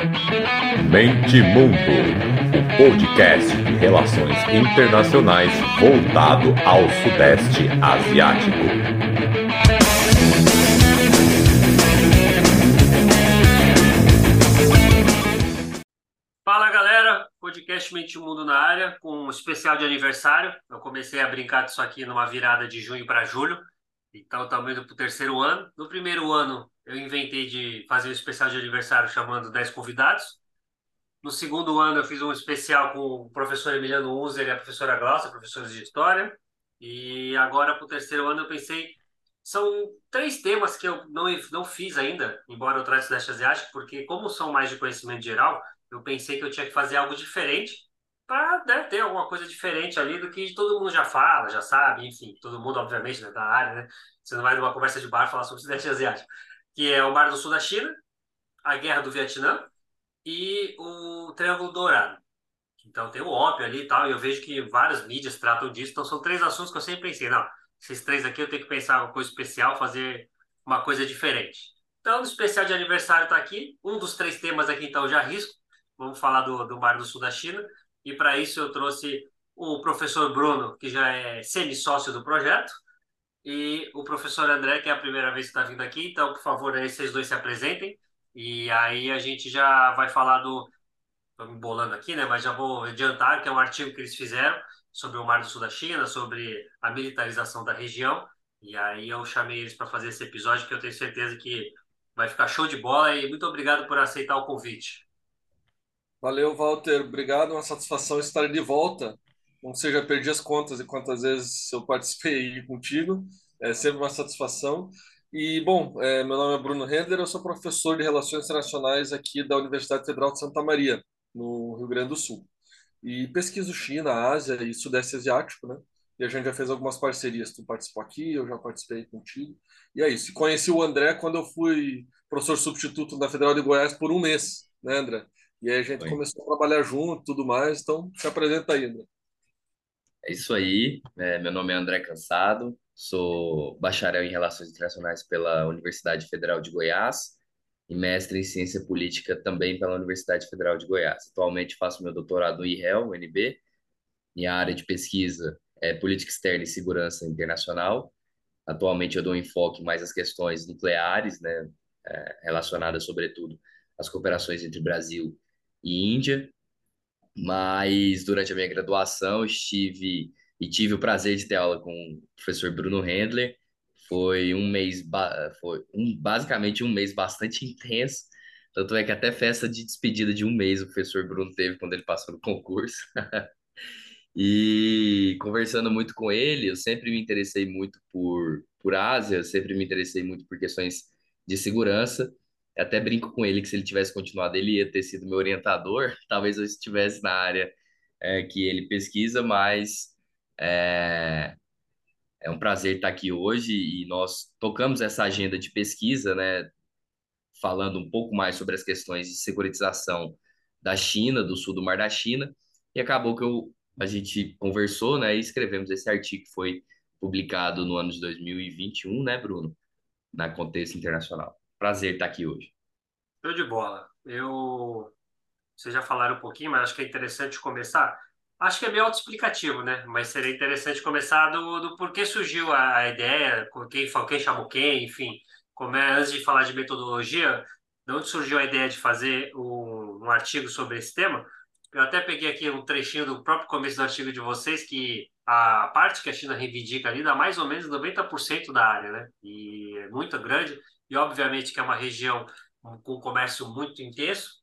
Mente Mundo, o podcast de relações internacionais voltado ao Sudeste Asiático. Fala galera, podcast Mente Mundo na área, com um especial de aniversário. Eu comecei a brincar disso aqui numa virada de junho para julho, então estamos indo para o terceiro ano. No primeiro ano, eu inventei de fazer um especial de aniversário chamando 10 convidados. No segundo ano, eu fiz um especial com o professor Emiliano Unzer e a professora Glaucia, professores de História. E agora, para o terceiro ano, eu pensei... São três temas que eu não, não fiz ainda, embora eu traga Sudeste Asiático, porque como são mais de conhecimento geral, eu pensei que eu tinha que fazer algo diferente para né, ter alguma coisa diferente ali do que todo mundo já fala, já sabe, enfim, todo mundo, obviamente, né, da área, né? Você não vai numa conversa de bar falar sobre o Sudeste Asiático, que é o Mar do Sul da China, a Guerra do Vietnã e o Triângulo Dourado. Então tem o ópio ali e tal, e eu vejo que várias mídias tratam disso, então são três assuntos que eu sempre pensei, não, esses três aqui eu tenho que pensar uma coisa especial, fazer uma coisa diferente. Então, o especial de aniversário está aqui, um dos três temas aqui, então, já risco, vamos falar do, do Mar do Sul da China, e para isso eu trouxe o professor Bruno, que já é semi-sócio do projeto, e o professor André, que é a primeira vez que está vindo aqui, então, por favor, aí vocês dois se apresentem, e aí a gente já vai falar do. Estou me bolando aqui, né? Mas já vou adiantar que é um artigo que eles fizeram sobre o Mar do Sul da China, sobre a militarização da região. E aí eu chamei eles para fazer esse episódio, que eu tenho certeza que vai ficar show de bola. E muito obrigado por aceitar o convite. Valeu, Walter. Obrigado. Uma satisfação estar de volta. Não seja, perdi as contas de quantas vezes eu participei contigo. É sempre uma satisfação. E, bom, é, meu nome é Bruno Render, eu sou professor de Relações Internacionais aqui da Universidade Federal de Santa Maria, no Rio Grande do Sul. E pesquiso China, Ásia e Sudeste Asiático, né? E a gente já fez algumas parcerias. Tu participou aqui, eu já participei contigo. E é isso. Conheci o André quando eu fui professor substituto na Federal de Goiás por um mês, né, André? E aí a gente Oi. começou a trabalhar junto tudo mais. Então, se apresenta aí, André. É isso aí. É, meu nome é André Cansado, Sou bacharel em Relações Internacionais pela Universidade Federal de Goiás e mestre em Ciência Política também pela Universidade Federal de Goiás. Atualmente faço meu doutorado no IREL, UNB. Minha área de pesquisa é Política Externa e Segurança Internacional. Atualmente eu dou um enfoque mais às questões nucleares, né, é, relacionadas sobretudo às cooperações entre Brasil e Índia. Mas durante a minha graduação estive e tive o prazer de ter aula com o professor Bruno Handler. Foi um mês, foi um, basicamente um mês bastante intenso. Tanto é que até festa de despedida de um mês o professor Bruno teve quando ele passou no concurso. e conversando muito com ele, eu sempre me interessei muito por, por Ásia, eu sempre me interessei muito por questões de segurança. Até brinco com ele que se ele tivesse continuado, ele ia ter sido meu orientador. Talvez eu estivesse na área é, que ele pesquisa, mas é, é um prazer estar aqui hoje e nós tocamos essa agenda de pesquisa, né, falando um pouco mais sobre as questões de securitização da China, do sul do Mar da China, e acabou que eu, a gente conversou, né, e escrevemos esse artigo que foi publicado no ano de 2021, né, Bruno, na Contexto Internacional. Prazer estar aqui hoje. Show de bola. Eu, vocês já falaram um pouquinho, mas acho que é interessante começar Acho que é meio autoexplicativo, né? Mas seria interessante começar do, do porquê surgiu a, ideia, quem, quem chamou quem, enfim. Como é, antes de falar de metodologia, de onde surgiu a ideia de fazer um, um artigo sobre esse tema? Eu até peguei aqui um trechinho do próprio começo do artigo de vocês, que a parte que a China reivindica ali dá mais ou menos 90% da área, né? E é muito grande, e obviamente que é uma região com comércio muito intenso,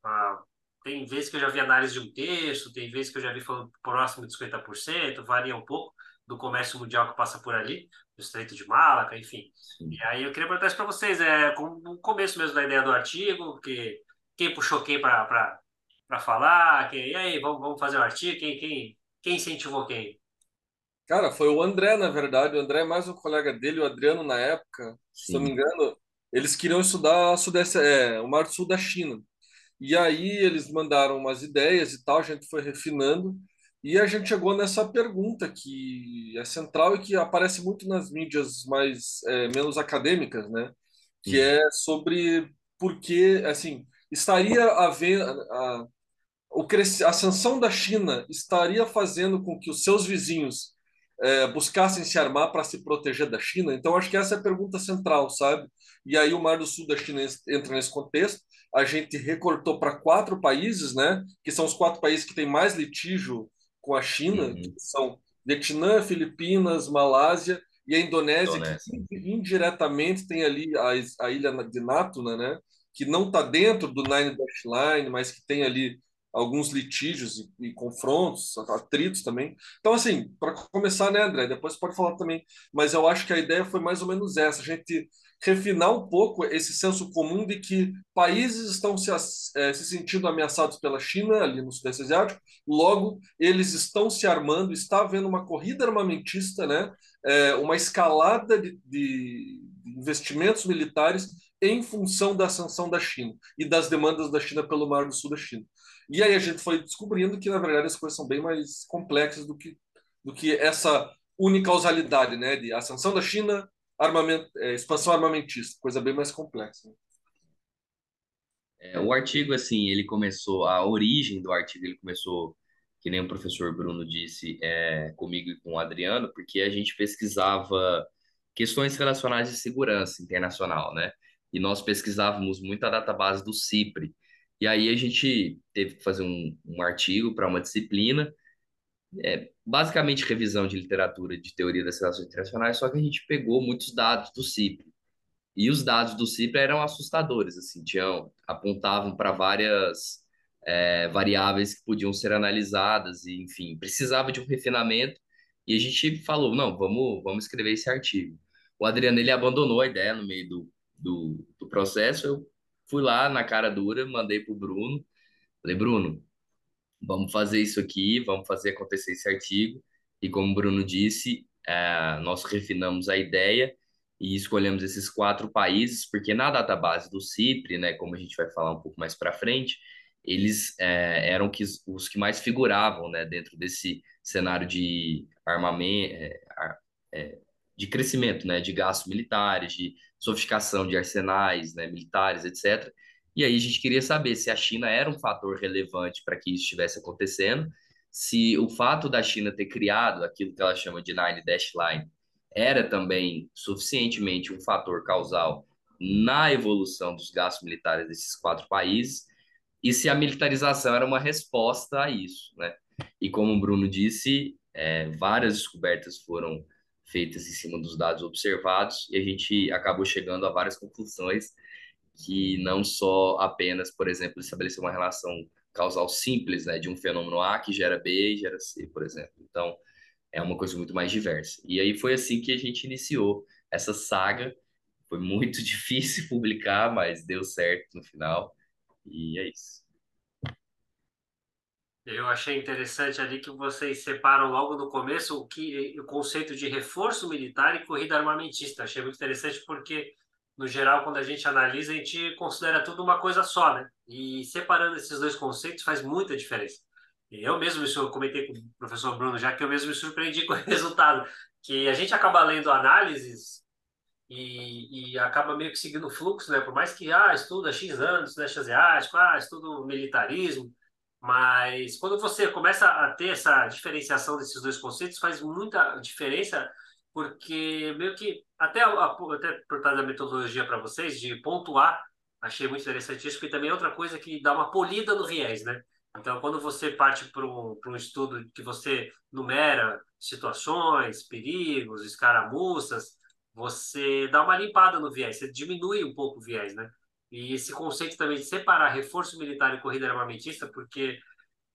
tem vezes que eu já vi análise de um terço, tem vezes que eu já vi falando próximo de 50%, varia um pouco do comércio mundial que passa por ali, do Estreito de Malaca, enfim. Sim. E aí eu queria perguntar isso para vocês, é, o começo mesmo da ideia do artigo, que quem puxou quem para falar, quem, e aí, vamos, vamos fazer o artigo, quem, quem, quem incentivou quem? Cara, foi o André, na verdade. O André é mais um colega dele, o Adriano, na época, Sim. se não me engano, eles queriam estudar sudeste, é, o Mar do Sul da China. E aí eles mandaram umas ideias e tal, a gente foi refinando e a gente chegou nessa pergunta que é central e que aparece muito nas mídias mais é, menos acadêmicas, né? Que uhum. é sobre por que, assim, estaria havendo a, a ascensão da China estaria fazendo com que os seus vizinhos é, buscassem se armar para se proteger da China? Então, acho que essa é a pergunta central, sabe? E aí o Mar do Sul da China entra nesse contexto. A gente recortou para quatro países, né? Que são os quatro países que têm mais litígio com a China, uhum. que são Vietnã, Filipinas, Malásia e a Indonésia, Indonésia. que indiretamente tem ali a, a ilha de Natuna, né? Que não está dentro do Nine Dash Line, mas que tem ali alguns litígios e, e, confrontos, atritos também. Então, assim, para começar, né, André? Depois pode falar também. Mas eu acho que a ideia foi mais ou menos essa: a gente refinar um pouco esse senso comum de que países estão se, é, se sentindo ameaçados pela China, ali no Sudeste Asiático, logo, eles estão se armando, está havendo uma corrida armamentista, né? É, uma escalada de, de investimentos militares em função da sanção da China e das demandas da China pelo Mar do Sul da China. E aí a gente foi descobrindo que, na verdade, as coisas são bem mais complexas do que, do que essa unicausalidade, né? De ascensão da China, armamento, é, expansão armamentista, coisa bem mais complexa. Né? É, o artigo, assim, ele começou, a origem do artigo, ele começou, que nem o professor Bruno disse, é, comigo e com o Adriano, porque a gente pesquisava questões relacionadas de segurança internacional, né? E nós pesquisávamos muito a database do CIPRE, e aí a gente teve que fazer um, um artigo para uma disciplina, é, basicamente revisão de literatura de teoria das relações internacionais, só que a gente pegou muitos dados do CIPRE. E os dados do CIPRE eram assustadores, assim, tinham, apontavam para várias é, variáveis que podiam ser analisadas, e enfim, precisava de um refinamento, e a gente falou, não, vamos, vamos escrever esse artigo. O Adriano, ele abandonou a ideia no meio do, do, do processo, eu Fui lá na cara dura, mandei pro Bruno. Falei, Bruno, vamos fazer isso aqui, vamos fazer acontecer esse artigo. E como o Bruno disse, é, nós refinamos a ideia e escolhemos esses quatro países, porque na database do CIPRE, né, como a gente vai falar um pouco mais para frente, eles é, eram que, os que mais figuravam né, dentro desse cenário de armamento, é, é, de crescimento, né, de gastos militares, de sofisticação de arsenais né, militares, etc. E aí a gente queria saber se a China era um fator relevante para que isso estivesse acontecendo, se o fato da China ter criado aquilo que ela chama de Nine Dash Line era também suficientemente um fator causal na evolução dos gastos militares desses quatro países, e se a militarização era uma resposta a isso, né? E como o Bruno disse, é, várias descobertas foram feitas em cima dos dados observados e a gente acabou chegando a várias conclusões que não só apenas, por exemplo, estabelecer uma relação causal simples, né, de um fenômeno A que gera B e gera C, por exemplo. Então, é uma coisa muito mais diversa. E aí foi assim que a gente iniciou essa saga. Foi muito difícil publicar, mas deu certo no final. E é isso. Eu achei interessante ali que vocês separam logo no começo o que o conceito de reforço militar e corrida armamentista. Achei muito interessante porque no geral quando a gente analisa a gente considera tudo uma coisa só, né? E separando esses dois conceitos faz muita diferença. Eu mesmo isso eu comentei com o professor Bruno já que eu mesmo me surpreendi com o resultado, que a gente acaba lendo análises e, e, acaba meio que seguindo o fluxo, né? Por mais que, ah, estuda X anos, Sudeste Asiático, ah, estudo militarismo, mas quando você começa a ter essa diferenciação desses dois conceitos, faz muita diferença, porque meio que, até, até por trás da metodologia para vocês, de pontuar, achei muito interessante isso, também é outra coisa que dá uma polida no viés, né? Então, quando você parte para um, um estudo que você numera situações, perigos, escaramuças, você dá uma limpada no viés, você diminui um pouco o viés, né? E esse conceito também de separar reforço militar e corrida armamentista, porque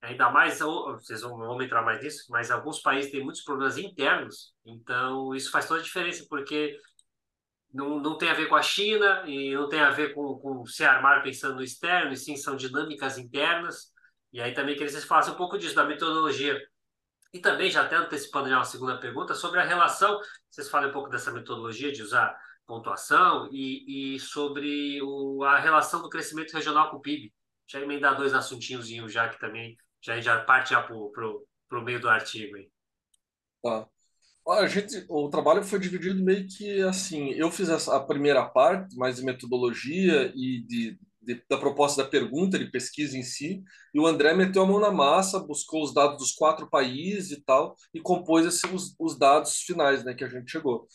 ainda mais, vocês vão, vão entrar mais nisso, mas alguns países têm muitos problemas internos, então isso faz toda a diferença, porque não, não tem a ver com a China e não tem a ver com, com se armar pensando no externo, e sim são dinâmicas internas. E aí também queria que vocês falassem um pouco disso, da metodologia. E também, já até antecipando já uma segunda pergunta, sobre a relação, vocês falam um pouco dessa metodologia de usar pontuação e, e sobre o, a relação do crescimento regional com o PIB. Já emendar dois assuntinhos já que também já, já parte já para o meio do artigo. Aí. Tá. A gente, o trabalho foi dividido meio que assim. Eu fiz a primeira parte, mais de metodologia e de de, da proposta da pergunta de pesquisa em si, e o André meteu a mão na massa, buscou os dados dos quatro países e tal, e compôs esses, os, os dados finais né, que a gente chegou.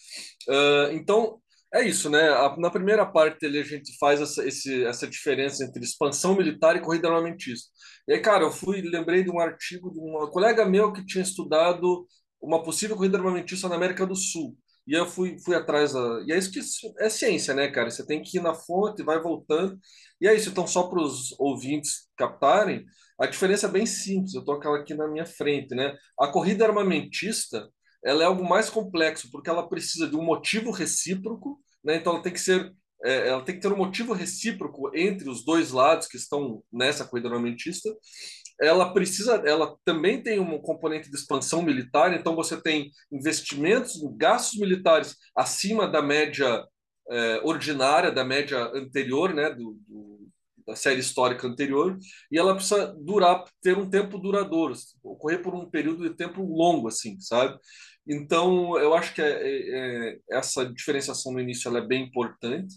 Uh, então, é isso, né? Na primeira parte a gente faz essa, esse, essa diferença entre expansão militar e corrida armamentista. E aí, cara, eu fui, lembrei de um artigo de um colega meu que tinha estudado uma possível corrida armamentista na América do Sul. E eu fui, fui atrás da. E é isso que é ciência, né, cara? Você tem que ir na fonte, vai voltando. E é isso. Então, só para os ouvintes captarem, a diferença é bem simples. Eu estou aqui na minha frente, né? A corrida armamentista ela é algo mais complexo, porque ela precisa de um motivo recíproco, né? Então, ela tem que ser. É, ela tem que ter um motivo recíproco entre os dois lados que estão nessa corrida armamentista ela precisa, ela também tem um componente de expansão militar, então você tem investimentos, gastos militares acima da média é, ordinária, da média anterior, né, do, do, da série histórica anterior, e ela precisa durar, ter um tempo duradouro, ocorrer por um período de tempo longo, assim, sabe? Então, eu acho que é, é, é essa diferenciação no início é bem importante.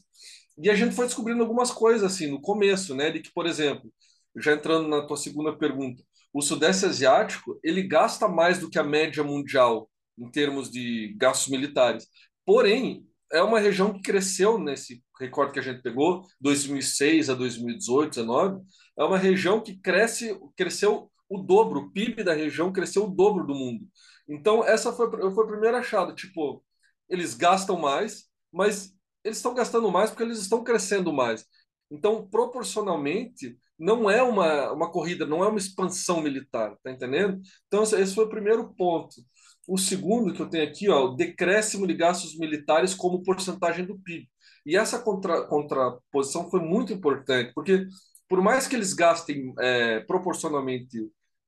E a gente foi descobrindo algumas coisas, assim, no começo, né, de que, por exemplo, já entrando na tua segunda pergunta, o Sudeste Asiático ele gasta mais do que a média mundial em termos de gastos militares. Porém, é uma região que cresceu nesse recorde que a gente pegou, 2006 a 2018, 2019, é uma região que cresce, cresceu o dobro, o PIB da região cresceu o dobro do mundo. Então, essa foi, foi a primeira achada, tipo, eles gastam mais, mas eles estão gastando mais porque eles estão crescendo mais. Então, proporcionalmente, não é uma, uma corrida, não é uma expansão militar, tá entendendo? Então, esse foi o primeiro ponto. O segundo que eu tenho aqui, ó, o decréscimo de gastos militares como porcentagem do PIB. E essa contra, contraposição foi muito importante, porque por mais que eles gastem é, proporcionalmente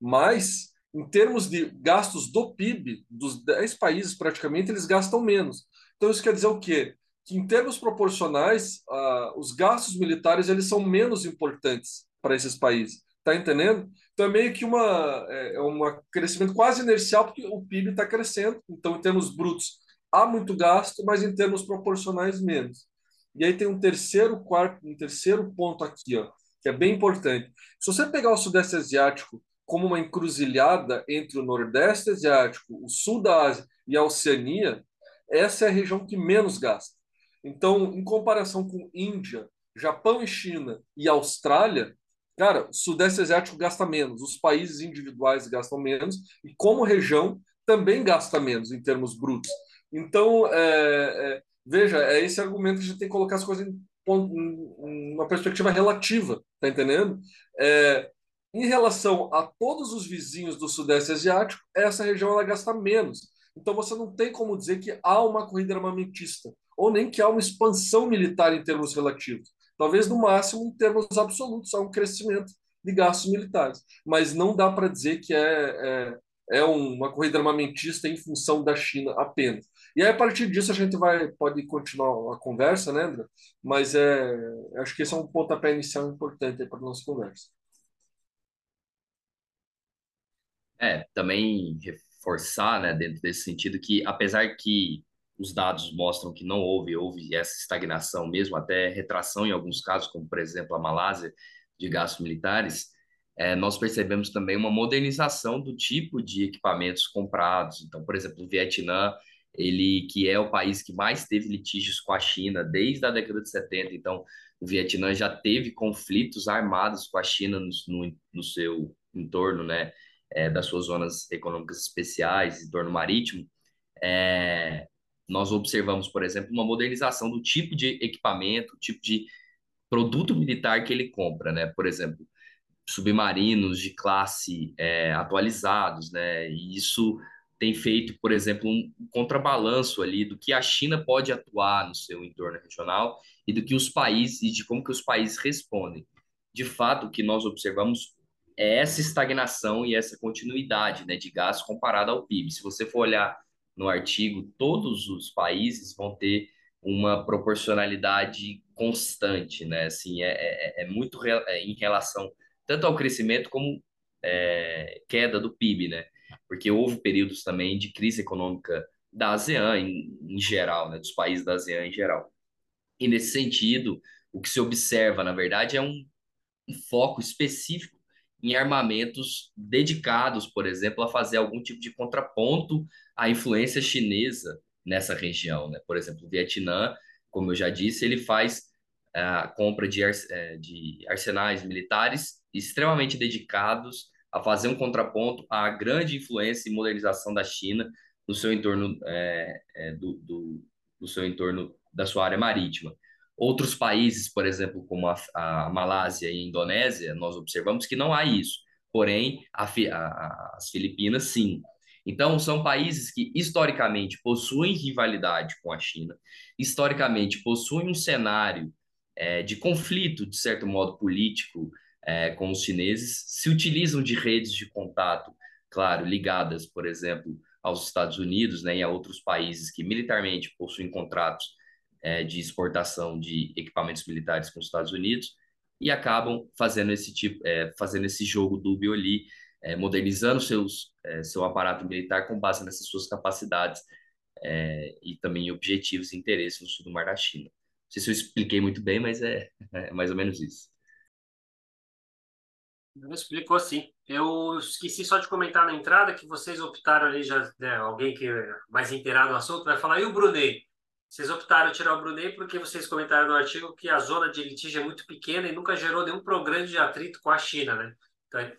mais, em termos de gastos do PIB, dos 10 países praticamente, eles gastam menos. Então isso quer dizer o quê? Que em termos proporcionais, uh, os gastos militares eles são menos importantes para esses países. Está entendendo? Então é meio que uma, é, é um crescimento quase inercial, porque o PIB está crescendo. Então, em termos brutos, há muito gasto, mas em termos proporcionais, menos. E aí tem um terceiro, quarto, um terceiro ponto aqui, ó, que é bem importante. Se você pegar o Sudeste Asiático como uma encruzilhada entre o Nordeste Asiático, o Sul da Ásia e a Oceania, essa é a região que menos gasta. Então, em comparação com Índia, Japão e China e Austrália, Cara, o Sudeste Asiático gasta menos, os países individuais gastam menos, e como região também gasta menos em termos brutos. Então, é, é, veja, é esse argumento que a gente tem que colocar as coisas em, em uma perspectiva relativa, tá entendendo? É, em relação a todos os vizinhos do Sudeste Asiático, essa região ela gasta menos. Então você não tem como dizer que há uma corrida armamentista, ou nem que há uma expansão militar em termos relativos. Talvez, no máximo, em termos absolutos, há um crescimento de gastos militares. Mas não dá para dizer que é, é, é, uma corrida armamentista em função da China apenas. E aí, a partir disso, a gente vai pode continuar a conversa, né, André? Mas é, acho que esse é um pontapé inicial importante para a nossa conversa. É, também reforçar, né, dentro desse sentido, que apesar que os dados mostram que não houve, houve essa estagnação mesmo, até retração em alguns casos, como por exemplo a Malásia, de gastos militares, é, nós percebemos também uma modernização do tipo de equipamentos comprados. Então, por exemplo, o Vietnã, ele que é o país que mais teve litígios com a China desde a década de 70, então o Vietnã já teve conflitos armados com a China no, no, no seu entorno, né, é, das suas zonas econômicas especiais, entorno marítimo. É, nós observamos, por exemplo, uma modernização do tipo de equipamento, tipo de produto militar que ele compra, né? Por exemplo, submarinos de classe é, atualizados, né? E isso tem feito, por exemplo, um contrabalanço ali do que a China pode atuar no seu entorno regional e do que os países e de como que os países respondem. De fato, o que nós observamos é essa estagnação e essa continuidade, né, de gasto comparado ao PIB. Se você for olhar no artigo, todos os países vão ter uma proporcionalidade constante, né? Assim, é, é, é muito re, é, em relação tanto ao crescimento como é, queda do PIB, né? Porque houve períodos também de crise econômica da ASEAN em, em geral, né? Dos países da ASEAN em geral. E nesse sentido, o que se observa, na verdade, é um, um foco específico em armamentos dedicados, por exemplo, a fazer algum tipo de contraponto à influência chinesa nessa região. Né? Por exemplo, o Vietnã, como eu já disse, ele faz a compra de, é, de arsenais militares extremamente dedicados a fazer um contraponto à grande influência e modernização da China no seu entorno é, do, do, do, seu entorno da sua área marítima. Outros países, por exemplo, como a, a Malásia e a Indonésia, nós observamos que não há isso. Porém, a, a, as Filipinas, sim. Então, são países que historicamente possuem rivalidade com a China, historicamente possuem um cenário é, de conflito, de certo modo, político é, com os chineses, se utilizam de redes de contato, claro, ligadas, por exemplo, aos Estados Unidos né, e a outros países que militarmente possuem contratos é, de exportação de equipamentos militares com os Estados Unidos e acabam fazendo esse tipo, é, fazendo esse jogo dúbio ali, é, modernizando seus, é, seu aparato militar com base nessas suas capacidades é, e também objetivos e interesses no sul do Mar da China. Não sei se eu expliquei muito bem, mas é, é mais ou menos isso. Explicou sim. Eu esqueci só de comentar na entrada que vocês optaram ali, já né, alguém que é mais inteirado no assunto vai falar, e o Brunei? Vocês optaram tirar o Brunei porque vocês comentaram no artigo que a zona de litígio é muito pequena e nunca gerou nenhum programa de atrito com a China, né? Então,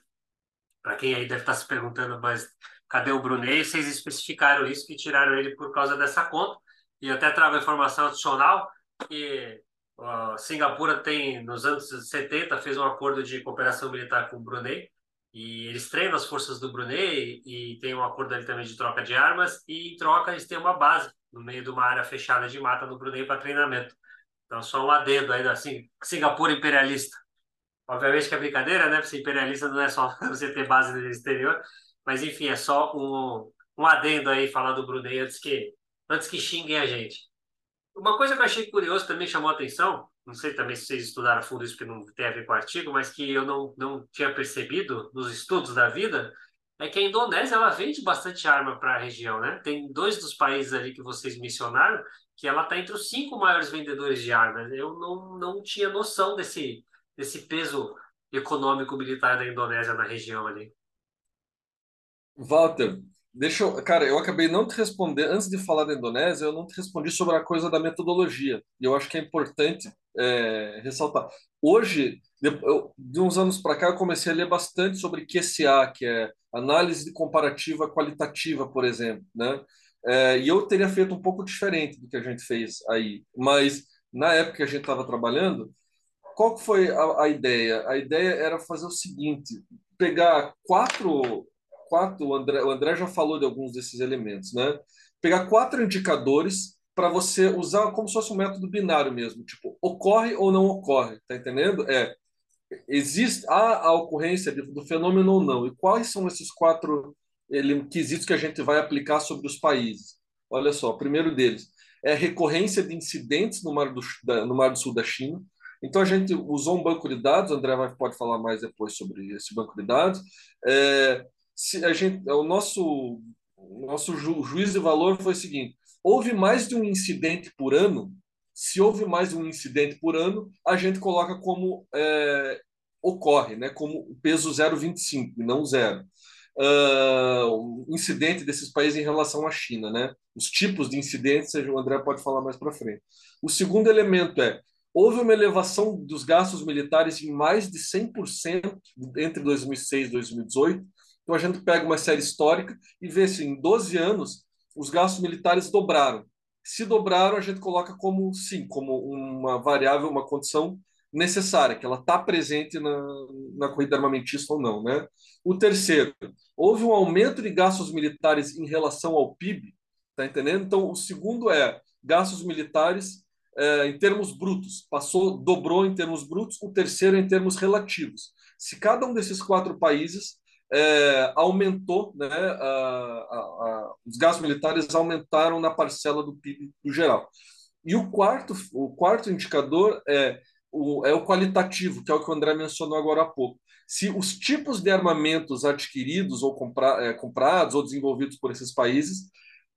para quem aí deve estar se perguntando, mas cadê o Brunei? Vocês especificaram isso, que tiraram ele por causa dessa conta. E até trago a informação adicional que Uh, Singapura tem, nos anos 70, fez um acordo de cooperação militar com o Brunei, e eles treinam as forças do Brunei e tem um acordo ali também de troca de armas, e em troca eles têm uma base no meio de uma área fechada de mata no Brunei para treinamento. Então, só um adendo aí assim, Singapura imperialista. Obviamente que é brincadeira, né? Porque imperialista não é só você ter base no exterior, mas enfim, é só um, um adendo aí falar do Brunei antes que, antes que xinguem a gente. Uma coisa que eu achei curioso também chamou a atenção, não sei também se vocês estudaram fundo isso que não tem a ver com o artigo, mas que eu não, não tinha percebido nos estudos da vida, é que a Indonésia ela vende bastante arma para a região, né? Tem dois dos países ali que vocês mencionaram que ela está entre os cinco maiores vendedores de armas. Eu não, não tinha noção desse, desse peso econômico militar da Indonésia na região ali. Walter, Deixa eu, cara, eu acabei não te responder, antes de falar da Indonésia, eu não te respondi sobre a coisa da metodologia. E eu acho que é importante é, ressaltar. Hoje, de, eu, de uns anos para cá, eu comecei a ler bastante sobre QCA, que é análise comparativa qualitativa, por exemplo, né? É, e eu teria feito um pouco diferente do que a gente fez aí. Mas, na época que a gente estava trabalhando, qual que foi a, a ideia? A ideia era fazer o seguinte, pegar quatro quatro, o André, o André já falou de alguns desses elementos, né? Pegar quatro indicadores para você usar como se fosse um método binário mesmo, tipo, ocorre ou não ocorre, tá entendendo? É, existe há a ocorrência do fenômeno ou não, e quais são esses quatro quesitos que a gente vai aplicar sobre os países? Olha só, o primeiro deles é recorrência de incidentes no Mar do, no Mar do Sul da China, então a gente usou um banco de dados, o André vai, pode falar mais depois sobre esse banco de dados. É, se a gente, o nosso, nosso ju, juiz de valor foi o seguinte: houve mais de um incidente por ano. Se houve mais de um incidente por ano, a gente coloca como é, ocorre, né, como peso 0,25 e não zero. Uh, incidente desses países em relação à China, né? Os tipos de incidentes, o André pode falar mais para frente. O segundo elemento é houve uma elevação dos gastos militares em mais de 100% entre 2006 e 2018 então a gente pega uma série histórica e vê se em 12 anos os gastos militares dobraram. Se dobraram, a gente coloca como sim, como uma variável, uma condição necessária, que ela está presente na, na corrida armamentista ou não. Né? O terceiro, houve um aumento de gastos militares em relação ao PIB, tá entendendo? Então, o segundo é gastos militares é, em termos brutos, passou, dobrou em termos brutos, o terceiro em termos relativos. Se cada um desses quatro países é, aumentou, né, a, a, a, os gastos militares aumentaram na parcela do PIB do geral. E o quarto, o quarto indicador é o, é o qualitativo, que é o que o André mencionou agora há pouco. Se os tipos de armamentos adquiridos ou compra, é, comprados ou desenvolvidos por esses países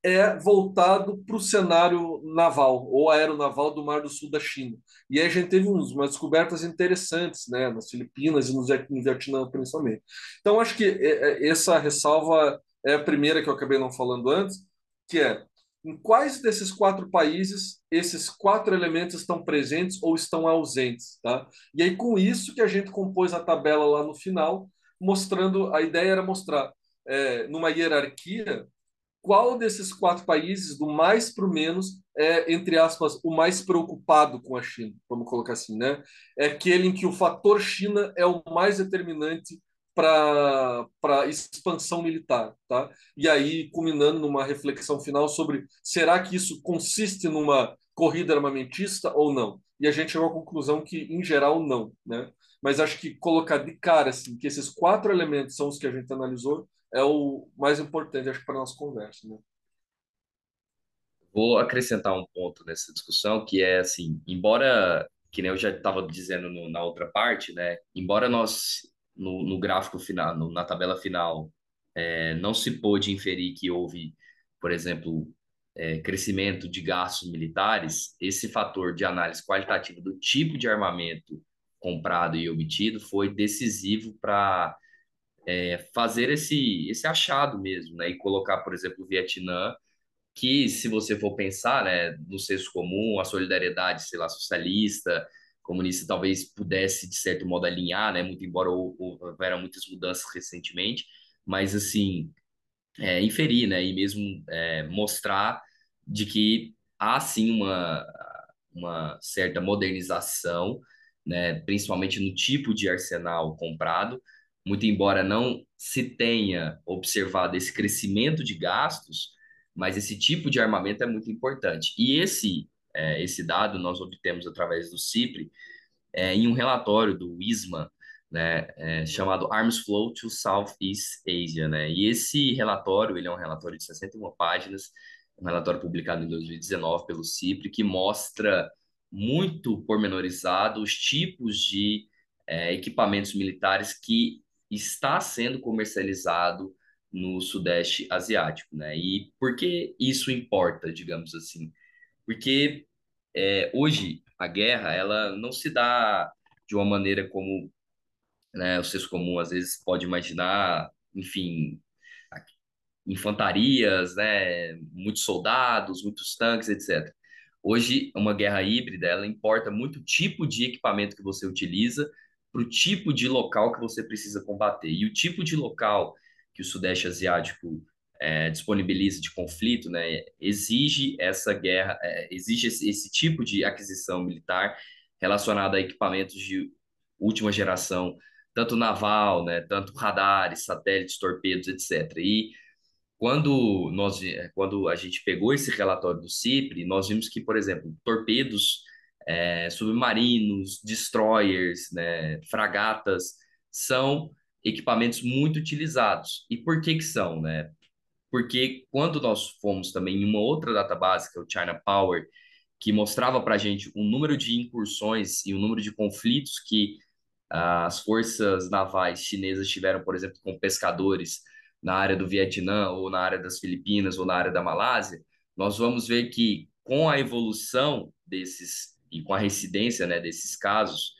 é voltado para o cenário naval ou aeronaval do Mar do Sul da China. E aí a gente teve umas descobertas interessantes, né, nas Filipinas e no Vietnã, principalmente. Então, acho que é, é, essa ressalva é a primeira que eu acabei não falando antes, que é em quais desses quatro países esses quatro elementos estão presentes ou estão ausentes, tá? E aí com isso que a gente compôs a tabela lá no final, mostrando a ideia era mostrar é, numa hierarquia qual desses quatro países, do mais para o menos, é, entre aspas, o mais preocupado com a China, vamos colocar assim, né? É aquele em que o fator China é o mais determinante para expansão militar, tá? E aí culminando numa reflexão final sobre será que isso consiste numa corrida armamentista ou não? E a gente chegou à conclusão que em geral não, né? Mas acho que colocar de cara assim que esses quatro elementos são os que a gente analisou é o mais importante acho para nossa conversa, né? Vou acrescentar um ponto nessa discussão que é assim, embora que nem eu já estava dizendo no, na outra parte, né? Embora nós no, no gráfico final, no, na tabela final, é, não se pôde inferir que houve, por exemplo, é, crescimento de gastos militares, esse fator de análise qualitativa do tipo de armamento comprado e obtido foi decisivo para é, fazer esse, esse achado mesmo, né? E colocar, por exemplo, o Vietnã, que se você for pensar, né, no senso comum, a solidariedade, sei lá, socialista, comunista talvez pudesse, de certo modo, alinhar, né? Muito embora houveram muitas mudanças recentemente, mas, assim, é, inferir, né? E mesmo é, mostrar de que há, sim, uma, uma certa modernização, né? Principalmente no tipo de arsenal comprado, muito embora não se tenha observado esse crescimento de gastos, mas esse tipo de armamento é muito importante. E esse é, esse dado nós obtemos através do CIPRE é, em um relatório do ISMA, né, é, chamado Arms Flow to Southeast Asia, né? E esse relatório, ele é um relatório de 61 páginas, um relatório publicado em 2019 pelo CIPRE, que mostra muito pormenorizado os tipos de é, equipamentos militares que está sendo comercializado no Sudeste Asiático, né? E por que isso importa, digamos assim? Porque é, hoje a guerra ela não se dá de uma maneira como né, o senso comum às vezes pode imaginar, enfim, infantarias, né, muitos soldados, muitos tanques, etc. Hoje, uma guerra híbrida, ela importa muito tipo de equipamento que você utiliza para o tipo de local que você precisa combater. E o tipo de local que o Sudeste Asiático é, disponibiliza de conflito, né, exige essa guerra, é, exige esse, esse, tipo de aquisição militar relacionada a equipamentos de última geração, tanto naval, né, tanto radares, satélites, torpedos, etc. E quando nós, quando a gente pegou esse relatório do CIPRE, nós vimos que, por exemplo, torpedos é, submarinos, destroyers, né, fragatas, são equipamentos muito utilizados. E por que que são, né? porque quando nós fomos também em uma outra database, que é o China Power, que mostrava para a gente o número de incursões e o número de conflitos que as forças navais chinesas tiveram, por exemplo, com pescadores na área do Vietnã, ou na área das Filipinas, ou na área da Malásia, nós vamos ver que com a evolução desses e com a residência né, desses casos,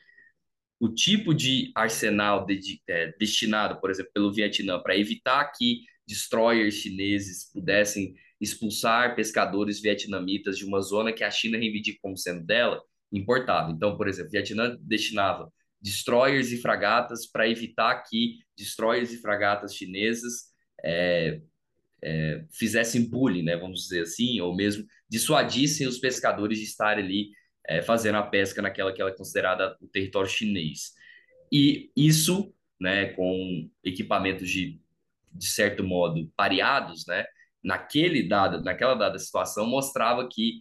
o tipo de arsenal de, é, destinado, por exemplo, pelo Vietnã para evitar que destroyers chineses pudessem expulsar pescadores vietnamitas de uma zona que a China reivindica como sendo dela, importava. Então, por exemplo, o Vietnã destinava destroyers e fragatas para evitar que destroyers e fragatas chinesas é, é, fizessem bullying, né, vamos dizer assim, ou mesmo dissuadissem os pescadores de estarem ali é, fazendo a pesca naquela que é considerada o território chinês. E isso, né, com equipamentos de de certo modo, pareados, né? Naquele dado, naquela dada situação, mostrava que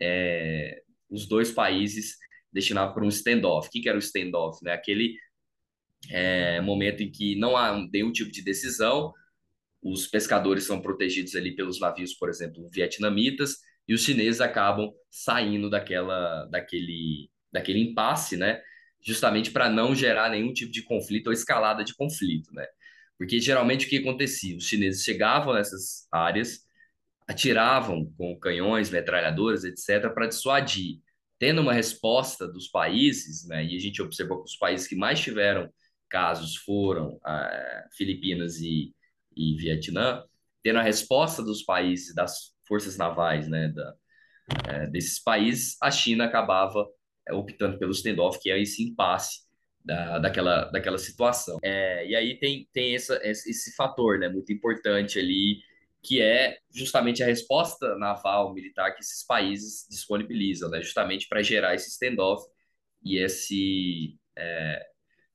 é, os dois países destinavam para um standoff. O que era o standoff? Né? Aquele é, momento em que não há nenhum tipo de decisão, os pescadores são protegidos ali pelos navios, por exemplo, vietnamitas, e os chineses acabam saindo daquela, daquele, daquele impasse, né? Justamente para não gerar nenhum tipo de conflito ou escalada de conflito, né? Porque geralmente o que acontecia? Os chineses chegavam nessas áreas, atiravam com canhões, metralhadoras, etc., para dissuadir. Tendo uma resposta dos países, né, e a gente observou que os países que mais tiveram casos foram ah, Filipinas e, e Vietnã, tendo a resposta dos países, das forças navais né, da, é, desses países, a China acabava é, optando pelo standoff, que é esse impasse da, daquela, daquela situação. É, e aí tem, tem essa, esse fator né, muito importante ali, que é justamente a resposta naval militar que esses países disponibilizam, né, justamente para gerar esse standoff e esse, é,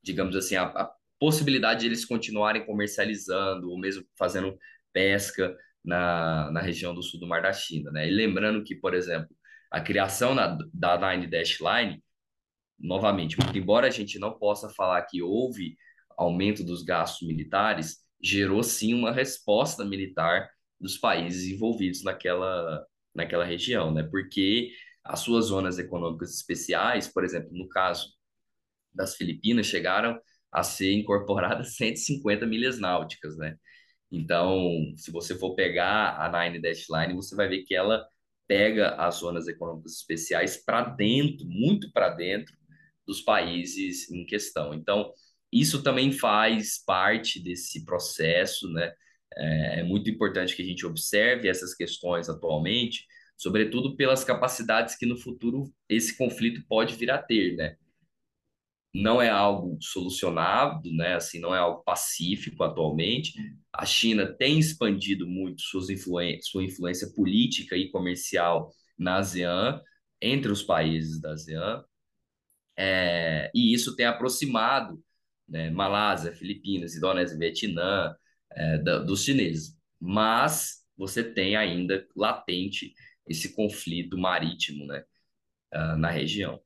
digamos assim, a, a possibilidade de eles continuarem comercializando ou mesmo fazendo pesca na, na região do sul do Mar da China. Né? E lembrando que, por exemplo, a criação na, da Nine Dash Line, novamente, embora a gente não possa falar que houve aumento dos gastos militares, gerou sim uma resposta militar dos países envolvidos naquela, naquela região, né? Porque as suas zonas econômicas especiais, por exemplo, no caso das Filipinas, chegaram a ser incorporadas 150 milhas náuticas, né? Então, se você for pegar a Nine Dash Line, você vai ver que ela pega as zonas econômicas especiais para dentro, muito para dentro dos países em questão. Então, isso também faz parte desse processo, né? É, é muito importante que a gente observe essas questões atualmente, sobretudo pelas capacidades que no futuro esse conflito pode vir a ter, né? Não é algo solucionado, né? Assim, não é algo pacífico atualmente. A China tem expandido muito suas sua influência política e comercial na ASEAN, entre os países da ASEAN, é, e isso tem aproximado né, Malásia, Filipinas, Indonésia, Vietnã é, da, dos chineses. Mas você tem ainda latente esse conflito marítimo né, uh, na região.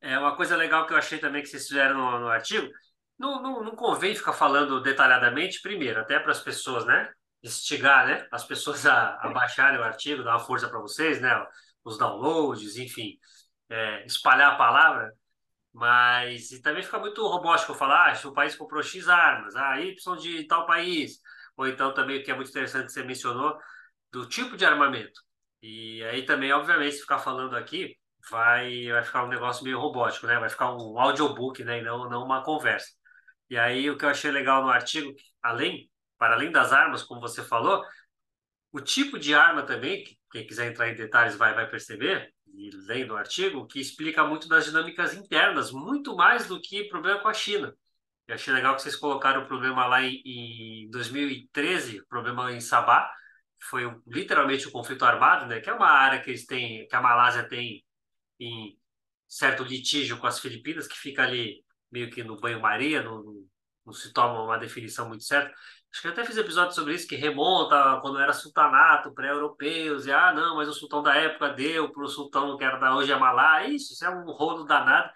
É uma coisa legal que eu achei também que vocês fizeram no, no artigo. Não, não, não convém ficar falando detalhadamente, primeiro, até para as pessoas, né? Instigar, né? As pessoas a, a baixarem o artigo, dar uma força para vocês, né? Os downloads, enfim, é, espalhar a palavra. Mas e também fica muito robótico falar, ah, se o país comprou X armas, ah, Y de tal país. Ou então também, o que é muito interessante, você mencionou, do tipo de armamento. E aí também, obviamente, ficar falando aqui, vai, vai ficar um negócio meio robótico, né? Vai ficar um audiobook, né? E não, não uma conversa. E aí, o que eu achei legal no artigo, além, para além das armas, como você falou, o tipo de arma também, quem quiser entrar em detalhes vai, vai perceber, e lendo o artigo, que explica muito das dinâmicas internas, muito mais do que problema com a China. Eu achei legal que vocês colocaram o problema lá em, em 2013, o problema em Sabah, foi literalmente um conflito armado, né? Que é uma área que eles têm, que a Malásia tem em certo litígio com as Filipinas, que fica ali meio que no banho-maria, não, não, se toma uma definição muito certa. Acho que eu até fiz episódio sobre isso, que remonta quando era sultanato pré-europeus, e ah, não, mas o sultão da época deu para o sultão que era da hoje Amalá, isso, isso é um rolo danado.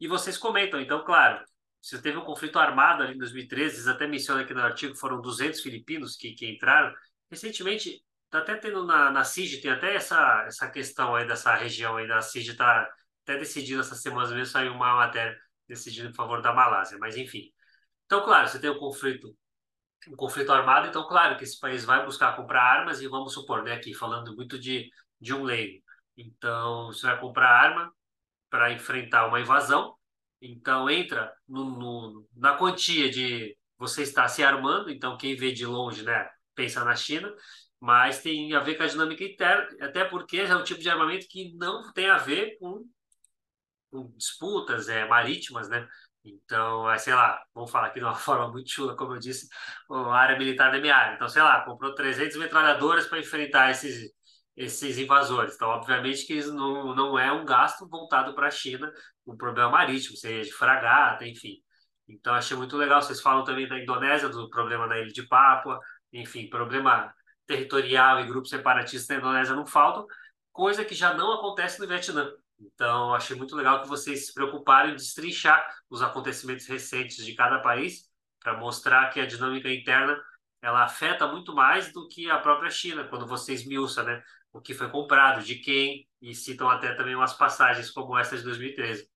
E vocês comentam, então, claro, se teve um conflito armado ali em 2013, eles até mencionam aqui no artigo, foram 200 filipinos que, que entraram. Recentemente, Tá até tendo na, na tem até essa, essa questão aí dessa região aí da CIG, tá até decidindo essa semana mesmo, saiu uma matéria decidindo em favor da Malásia, mas enfim. Então, claro, você tem um conflito um conflito armado, então, claro que esse país vai buscar comprar armas e vamos supor, né, aqui falando muito de, de um leigo. Então, você vai comprar arma para enfrentar uma invasão, então entra no, no, na quantia de você estar se armando, então quem vê de longe, né, pensa na China, mas tem a ver com a dinâmica interna, até porque é um tipo de armamento que não tem a ver com, com disputas é, marítimas, né? Então, é, sei lá, vamos falar aqui de uma forma muito chula, como eu disse, a área militar da minha área. Então, sei lá, comprou 300 metralhadoras para enfrentar esses, esses invasores. Então, obviamente que isso não, não é um gasto voltado para a China, um problema marítimo, seja de fragata, enfim. Então, achei muito legal. Vocês falam também da Indonésia, do problema na ilha de Pápua, enfim, problema territorial e grupos separatistas na Indonésia não faltam, coisa que já não acontece no Vietnã. Então, achei muito legal que vocês se preocuparam em destrinchar os acontecimentos recentes de cada país para mostrar que a dinâmica interna ela afeta muito mais do que a própria China, quando você esmiuça né, o que foi comprado, de quem, e citam até também umas passagens como essa de 2013.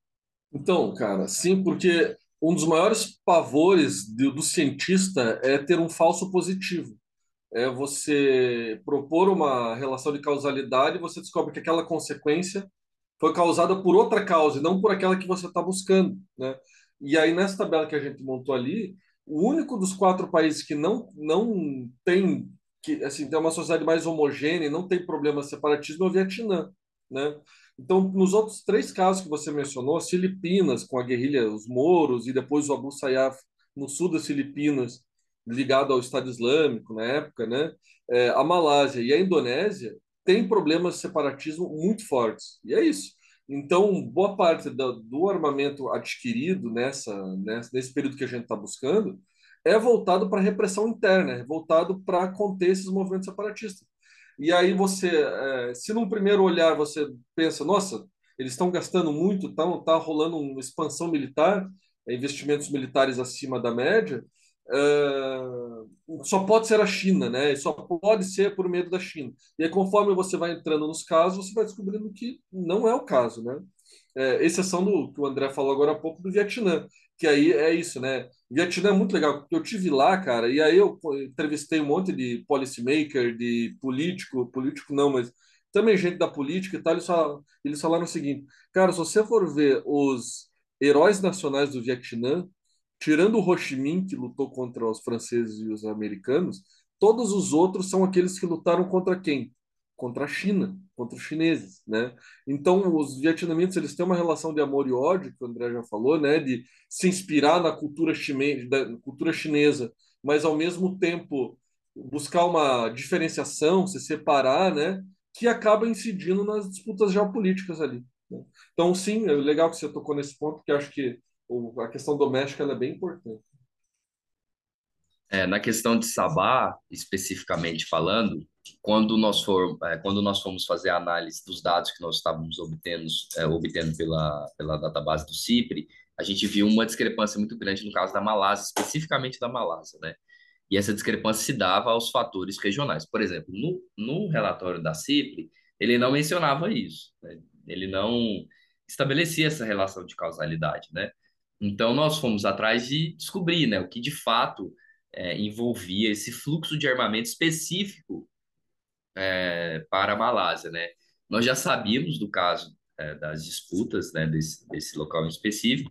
Então, cara, sim, porque um dos maiores pavores do, do cientista é ter um falso positivo. É você propor uma relação de causalidade e você descobre que aquela consequência foi causada por outra causa e não por aquela que você está buscando, né? E aí nessa tabela que a gente montou ali, o único dos quatro países que não não tem que assim tem uma sociedade mais homogênea, não tem problema de separatismo é o Vietnã, né? Então, nos outros três casos que você mencionou, as Filipinas com a guerrilha, os Moros e depois o Abu Sayyaf no sul das Filipinas, ligado ao Estado Islâmico na época, né? É, a Malásia e a Indonésia têm problemas de separatismo muito fortes. E é isso. Então, boa parte do, do armamento adquirido nessa, nessa, nesse período que a gente está buscando é voltado para repressão interna, é voltado para conter esses movimentos separatistas. E aí você, é, se num primeiro olhar você pensa, nossa, eles estão gastando muito, está tá rolando uma expansão militar, investimentos militares acima da média, uh, só pode ser a China, né? Só pode ser por meio da China. E aí, conforme você vai entrando nos casos, você vai descobrindo que não é o caso, né? É, exceção do que o André falou agora há pouco do Vietnã, que aí é isso, né? Vietnã é muito legal, porque eu tive lá, cara, e aí eu entrevistei um monte de policymaker, de político, político não, mas também gente da política e tal, eles falaram, eles falaram o seguinte, cara, se você for ver os heróis nacionais do Vietnã, tirando o Ho Chi Minh, que lutou contra os franceses e os americanos, todos os outros são aqueles que lutaram contra quem? Contra a China, contra os chineses, né? Então, os vietnamitas, eles têm uma relação de amor e ódio, que o André já falou, né? De se inspirar na cultura, chime... da cultura chinesa, mas, ao mesmo tempo, buscar uma diferenciação, se separar, né? Que acaba incidindo nas disputas geopolíticas ali. Né? Então, sim, é legal que você tocou nesse ponto, porque acho que a questão doméstica é bem importante. É, na questão de Sabá, especificamente falando, quando nós, for, é, quando nós fomos fazer a análise dos dados que nós estávamos obtendo, é, obtendo pela, pela database do CIPRE, a gente viu uma discrepância muito grande no caso da Malásia, especificamente da Malásia, né? E essa discrepância se dava aos fatores regionais. Por exemplo, no, no relatório da CIPRE, ele não mencionava isso, né? ele não estabelecia essa relação de causalidade, né? Então, nós fomos atrás de descobrir né, o que de fato é, envolvia esse fluxo de armamento específico é, para a Malásia. Né? Nós já sabíamos do caso é, das disputas né, desse, desse local em específico,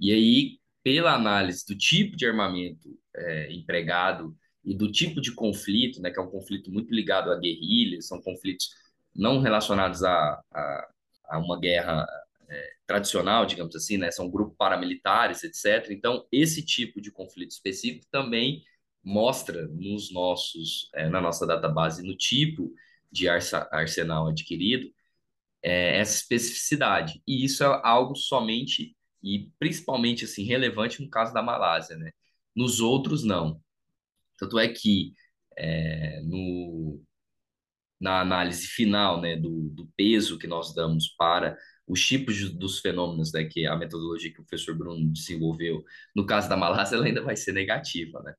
e aí, pela análise do tipo de armamento é, empregado e do tipo de conflito, né, que é um conflito muito ligado à guerrilha, são conflitos não relacionados a, a, a uma guerra é, tradicional, digamos assim, né? São grupos paramilitares, etc. Então, esse tipo de conflito específico também mostra nos nossos, é, na nossa database, no tipo de arsenal adquirido, é, essa especificidade. E isso é algo somente e principalmente assim relevante no caso da Malásia, né? Nos outros não. Tanto é que é, no, na análise final, né, do, do peso que nós damos para os tipos dos fenômenos, né, que a metodologia que o professor Bruno desenvolveu, no caso da Malásia, ela ainda vai ser negativa, né?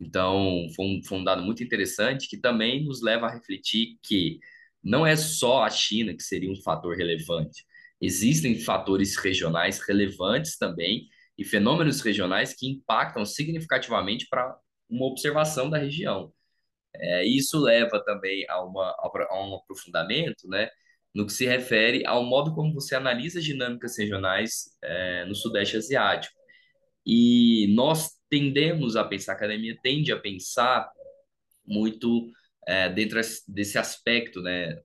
Então, foi um, foi um dado muito interessante que também nos leva a refletir que não é só a China que seria um fator relevante. Existem fatores regionais relevantes também e fenômenos regionais que impactam significativamente para uma observação da região. É, isso leva também a, uma, a um aprofundamento, né? No que se refere ao modo como você analisa dinâmicas regionais é, no Sudeste Asiático. E nós tendemos a pensar, a academia tende a pensar muito é, dentro desse aspecto, né?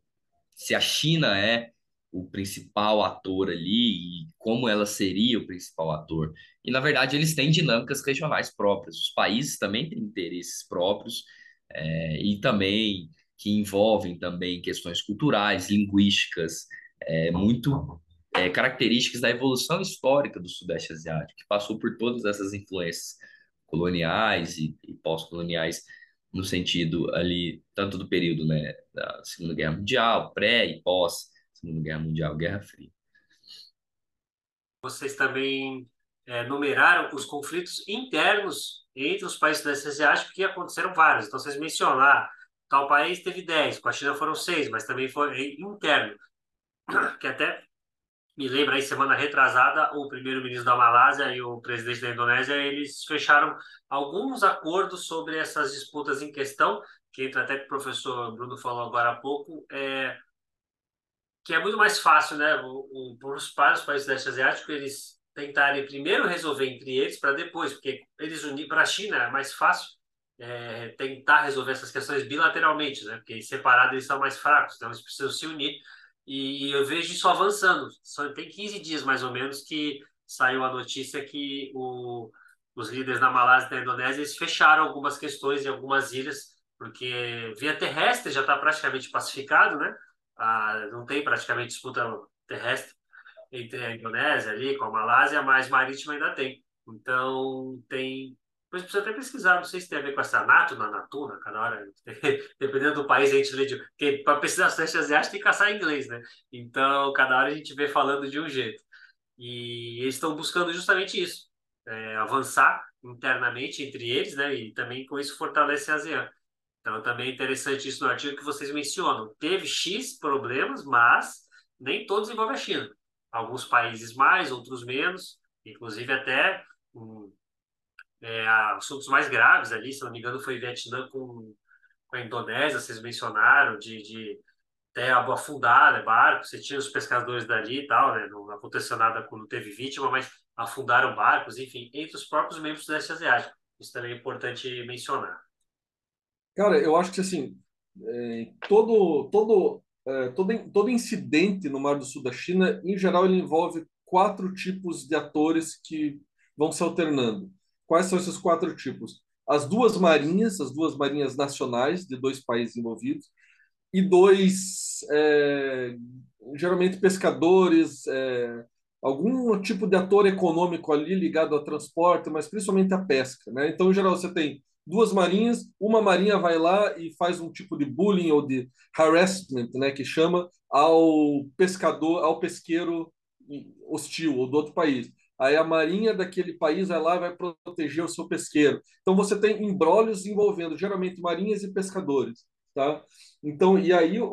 Se a China é o principal ator ali e como ela seria o principal ator. E, na verdade, eles têm dinâmicas regionais próprias. Os países também têm interesses próprios é, e também que envolvem também questões culturais, linguísticas, é, muito é, características da evolução histórica do Sudeste Asiático, que passou por todas essas influências coloniais e, e pós-coloniais, no sentido ali, tanto do período né, da Segunda Guerra Mundial, pré e pós Segunda Guerra Mundial, Guerra Fria. Vocês também é, numeraram os conflitos internos entre os países do Sudeste Asiático, que aconteceram vários. Então, vocês mencionaram Tal país teve 10, com a China foram 6, mas também foi interno. Que até me lembra aí, semana retrasada, o primeiro-ministro da Malásia e o presidente da Indonésia, eles fecharam alguns acordos sobre essas disputas em questão, que entra até que o professor Bruno falou agora há pouco, é que é muito mais fácil, né, o, o, para os países do Leste Asiático, eles tentarem primeiro resolver entre eles, para depois, porque eles unir para a China é mais fácil é, tentar resolver essas questões bilateralmente, né, porque separados eles são mais fracos, então eles precisam se unir, e, e eu vejo isso avançando. Só tem 15 dias, mais ou menos, que saiu a notícia que o, os líderes da Malásia e da Indonésia eles fecharam algumas questões em algumas ilhas, porque via terrestre já está praticamente pacificado, né? Ah, não tem praticamente disputa terrestre entre a Indonésia ali com a Malásia, mas marítima ainda tem. Então tem. Depois precisa até pesquisar, não sei se tem a ver com essa NATO, na Natuna, cada hora, dependendo do país, a gente lê de. Para pesquisar as testes asiáticas tem que caçar em inglês, né? Então, cada hora a gente vê falando de um jeito. E eles estão buscando justamente isso, é, avançar internamente entre eles, né? E também com isso fortalece a ASEAN. Então, também é interessante isso no artigo que vocês mencionam. Teve X problemas, mas nem todos envolvem a China. Alguns países mais, outros menos, inclusive até é, assuntos mais graves ali, se não me engano, foi Vietnã com, com a Indonésia, vocês mencionaram, de, de até afundar né, barcos, você tinha os pescadores dali e tal, né, não aconteceu nada quando teve vítima, mas afundaram barcos, enfim, entre os próprios membros do Leste Asiático. Isso também é importante mencionar. Cara, eu acho que assim, é, todo, todo, é, todo, todo incidente no Mar do Sul da China, em geral, ele envolve quatro tipos de atores que vão se alternando. Quais são esses quatro tipos? As duas marinhas, as duas marinhas nacionais de dois países envolvidos, e dois, é, geralmente pescadores, é, algum tipo de ator econômico ali ligado ao transporte, mas principalmente à pesca. Né? Então, em geral, você tem duas marinhas, uma marinha vai lá e faz um tipo de bullying ou de harassment, né, que chama ao pescador, ao pesqueiro hostil ou do outro país. Aí a marinha daquele país vai lá vai proteger o seu pesqueiro. Então você tem embrólios envolvendo geralmente marinhas e pescadores, tá? Então e aí o,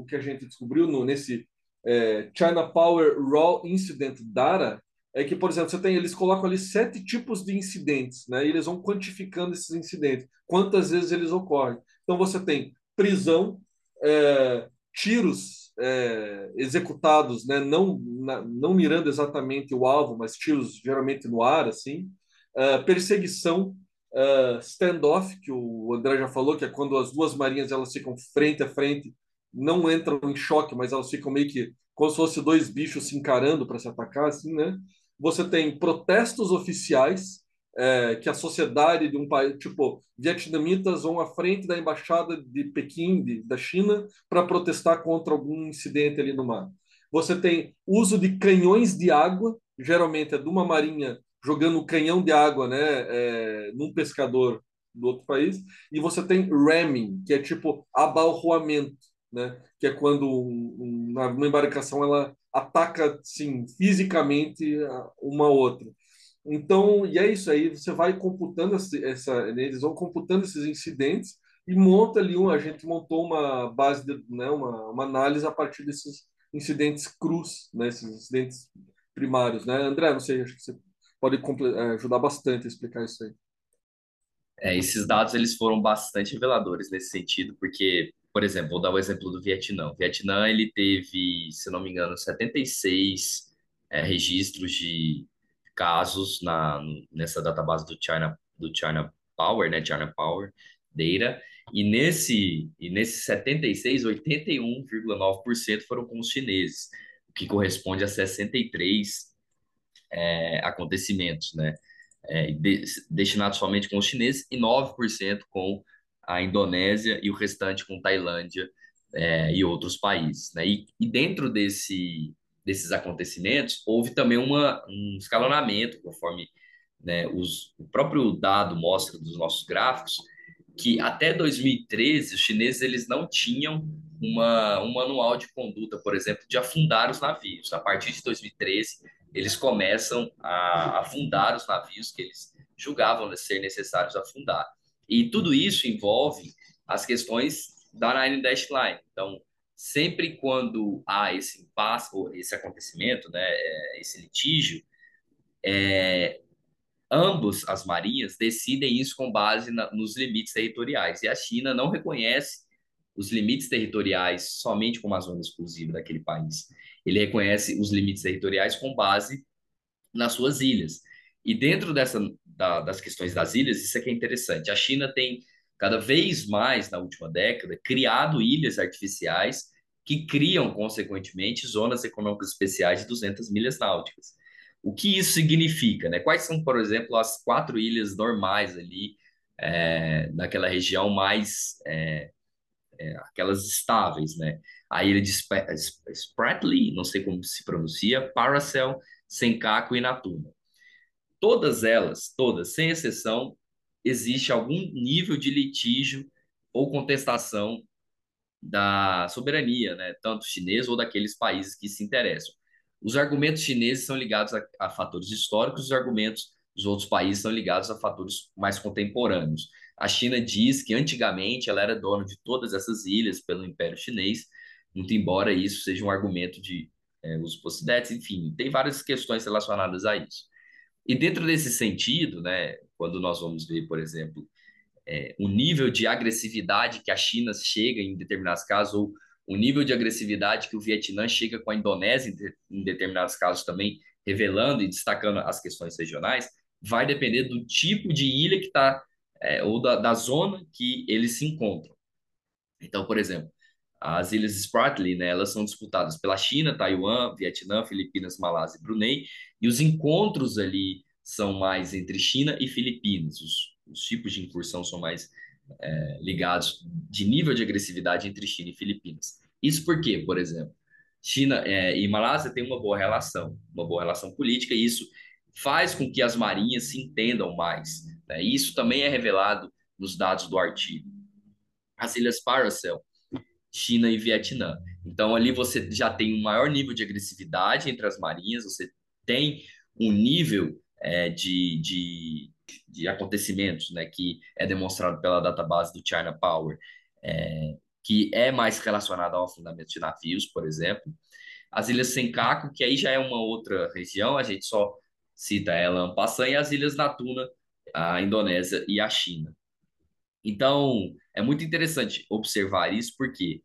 o que a gente descobriu no, nesse é, China Power Raw Incident Data é que, por exemplo, você tem, eles colocam ali sete tipos de incidentes, né? E eles vão quantificando esses incidentes, quantas vezes eles ocorrem. Então você tem prisão, é, tiros é, executados, né? Não na, não mirando exatamente o alvo, mas tiros geralmente no ar, assim, é, perseguição, é, standoff, que o André já falou, que é quando as duas marinhas elas ficam frente a frente, não entram em choque, mas elas ficam meio que como se fossem dois bichos se encarando para se atacar, assim, né? você tem protestos oficiais é, que a sociedade de um país, tipo, vietnamitas vão à frente da embaixada de Pequim, de, da China, para protestar contra algum incidente ali no mar. Você tem uso de canhões de água, geralmente é de uma marinha jogando canhão de água, né, é, num pescador do outro país, e você tem ramming, que é tipo abalroamento, né, que é quando um, um, uma embarcação ela ataca, sim, fisicamente uma outra. Então, e é isso aí, você vai computando essa, eles vão computando esses incidentes e monta ali um, a gente montou uma base de, né, uma, uma análise a partir desses incidentes crus, né, esses incidentes primários, né? André, não sei, acho que você pode é, ajudar bastante a explicar isso aí. É, esses dados eles foram bastante reveladores nesse sentido, porque por exemplo, vou dar o exemplo do Vietnã. O Vietnã ele teve, se não me engano, 76 é, registros de casos na, nessa database do China, do China Power, né, China Power Data, e nesse, e nesse 76, 81,9% foram com os chineses, o que corresponde a 63 é, acontecimentos, né, é, de, destinados somente com os chineses e 9% com a Indonésia e o restante com Tailândia é, e outros países. Né? E, e dentro desse, desses acontecimentos, houve também uma, um escalonamento, conforme né, os, o próprio dado mostra dos nossos gráficos, que até 2013 os chineses eles não tinham uma, um manual de conduta, por exemplo, de afundar os navios. A partir de 2013, eles começam a afundar os navios que eles julgavam ser necessários afundar. E tudo isso envolve as questões da Nine Dash Line. Então, sempre quando há esse impasse, ou esse acontecimento, né, é, esse litígio, é, ambos as marinhas decidem isso com base na, nos limites territoriais. E a China não reconhece os limites territoriais somente como a zona exclusiva daquele país. Ele reconhece os limites territoriais com base nas suas ilhas. E dentro dessa, da, das questões das ilhas, isso aqui é interessante. A China tem cada vez mais, na última década, criado ilhas artificiais que criam, consequentemente, zonas econômicas especiais de 200 milhas náuticas. O que isso significa? Né? Quais são, por exemplo, as quatro ilhas normais ali é, naquela região mais é, é, aquelas estáveis, né? A ilha de Spratly, não sei como se pronuncia, Paracel, Senkaku e Natuna. Todas elas, todas, sem exceção, existe algum nível de litígio ou contestação da soberania, né? Tanto chinesa ou daqueles países que se interessam. Os argumentos chineses são ligados a, a fatores históricos, os argumentos dos outros países são ligados a fatores mais contemporâneos. A China diz que antigamente ela era dona de todas essas ilhas pelo Império Chinês, muito embora isso seja um argumento de é, uso possidetes, enfim, tem várias questões relacionadas a isso. E dentro desse sentido, né, quando nós vamos ver, por exemplo, é, o nível de agressividade que a China chega em determinados casos, ou o nível de agressividade que o Vietnã chega com a Indonésia em, de, em determinados casos também, revelando e destacando as questões regionais, vai depender do tipo de ilha que está, é, ou da, da zona que eles se encontram. Então, por exemplo, as ilhas Spratly, né, elas são disputadas pela China, Taiwan, Vietnã, Filipinas, Malásia e Brunei, e os encontros ali são mais entre China e Filipinas. Os, os tipos de incursão são mais é, ligados de nível de agressividade entre China e Filipinas. Isso porque, por exemplo, China é, e Malásia têm uma boa relação, uma boa relação política, e isso faz com que as marinhas se entendam mais. Né? Isso também é revelado nos dados do artigo. As ilhas Paracel, China e Vietnã. Então, ali você já tem um maior nível de agressividade entre as marinhas, você tem um nível é, de, de, de, acontecimentos né, que é demonstrado pela database do China Power, é, que é mais relacionado ao afundamento de navios, por exemplo. As Ilhas Senkaku, que aí já é uma outra região, a gente só cita ela Ampassan, e as Ilhas Natuna, a Indonésia e a China. Então, é muito interessante observar isso, porque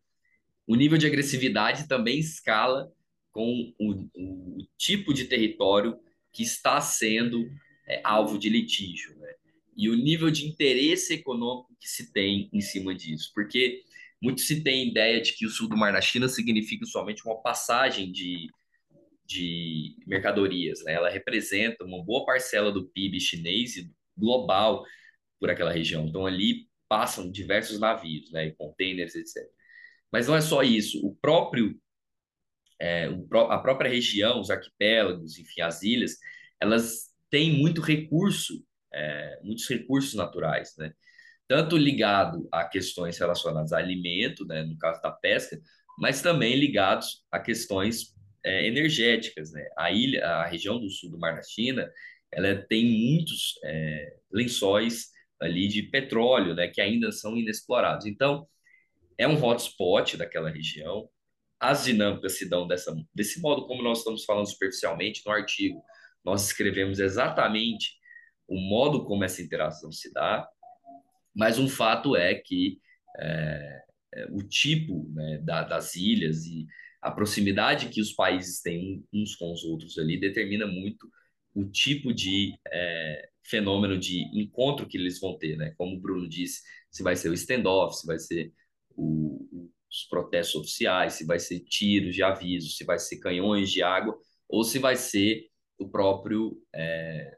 o nível de agressividade também escala com o, o tipo de território que está sendo é, alvo de litígio, né? E o nível de interesse econômico que se tem em cima disso, porque muito se tem ideia de que o sul do Mar da China significa somente uma passagem de, de mercadorias, né? Ela representa uma boa parcela do PIB chinês e global por aquela região. Então ali passam diversos navios, né, e containers, etc. Mas não é só isso. O próprio é, a própria região, os arquipélagos, enfim, as ilhas, elas têm muito recurso, é, muitos recursos naturais, né? Tanto ligado a questões relacionadas a alimento, né, no caso da pesca, mas também ligados a questões é, energéticas, né? A ilha, a região do sul do Mar da China, ela tem muitos é, lençóis ali de petróleo, né, que ainda são inexplorados. Então, é um hotspot daquela região, as dinâmicas se dão dessa, desse modo como nós estamos falando superficialmente no artigo. Nós escrevemos exatamente o modo como essa interação se dá, mas um fato é que é, é, o tipo né, da, das ilhas e a proximidade que os países têm uns com os outros ali determina muito o tipo de é, fenômeno de encontro que eles vão ter, né? Como o Bruno disse, se vai ser o standoff, se vai ser o, os protestos oficiais, se vai ser tiros de aviso, se vai ser canhões de água, ou se vai ser o próprio é,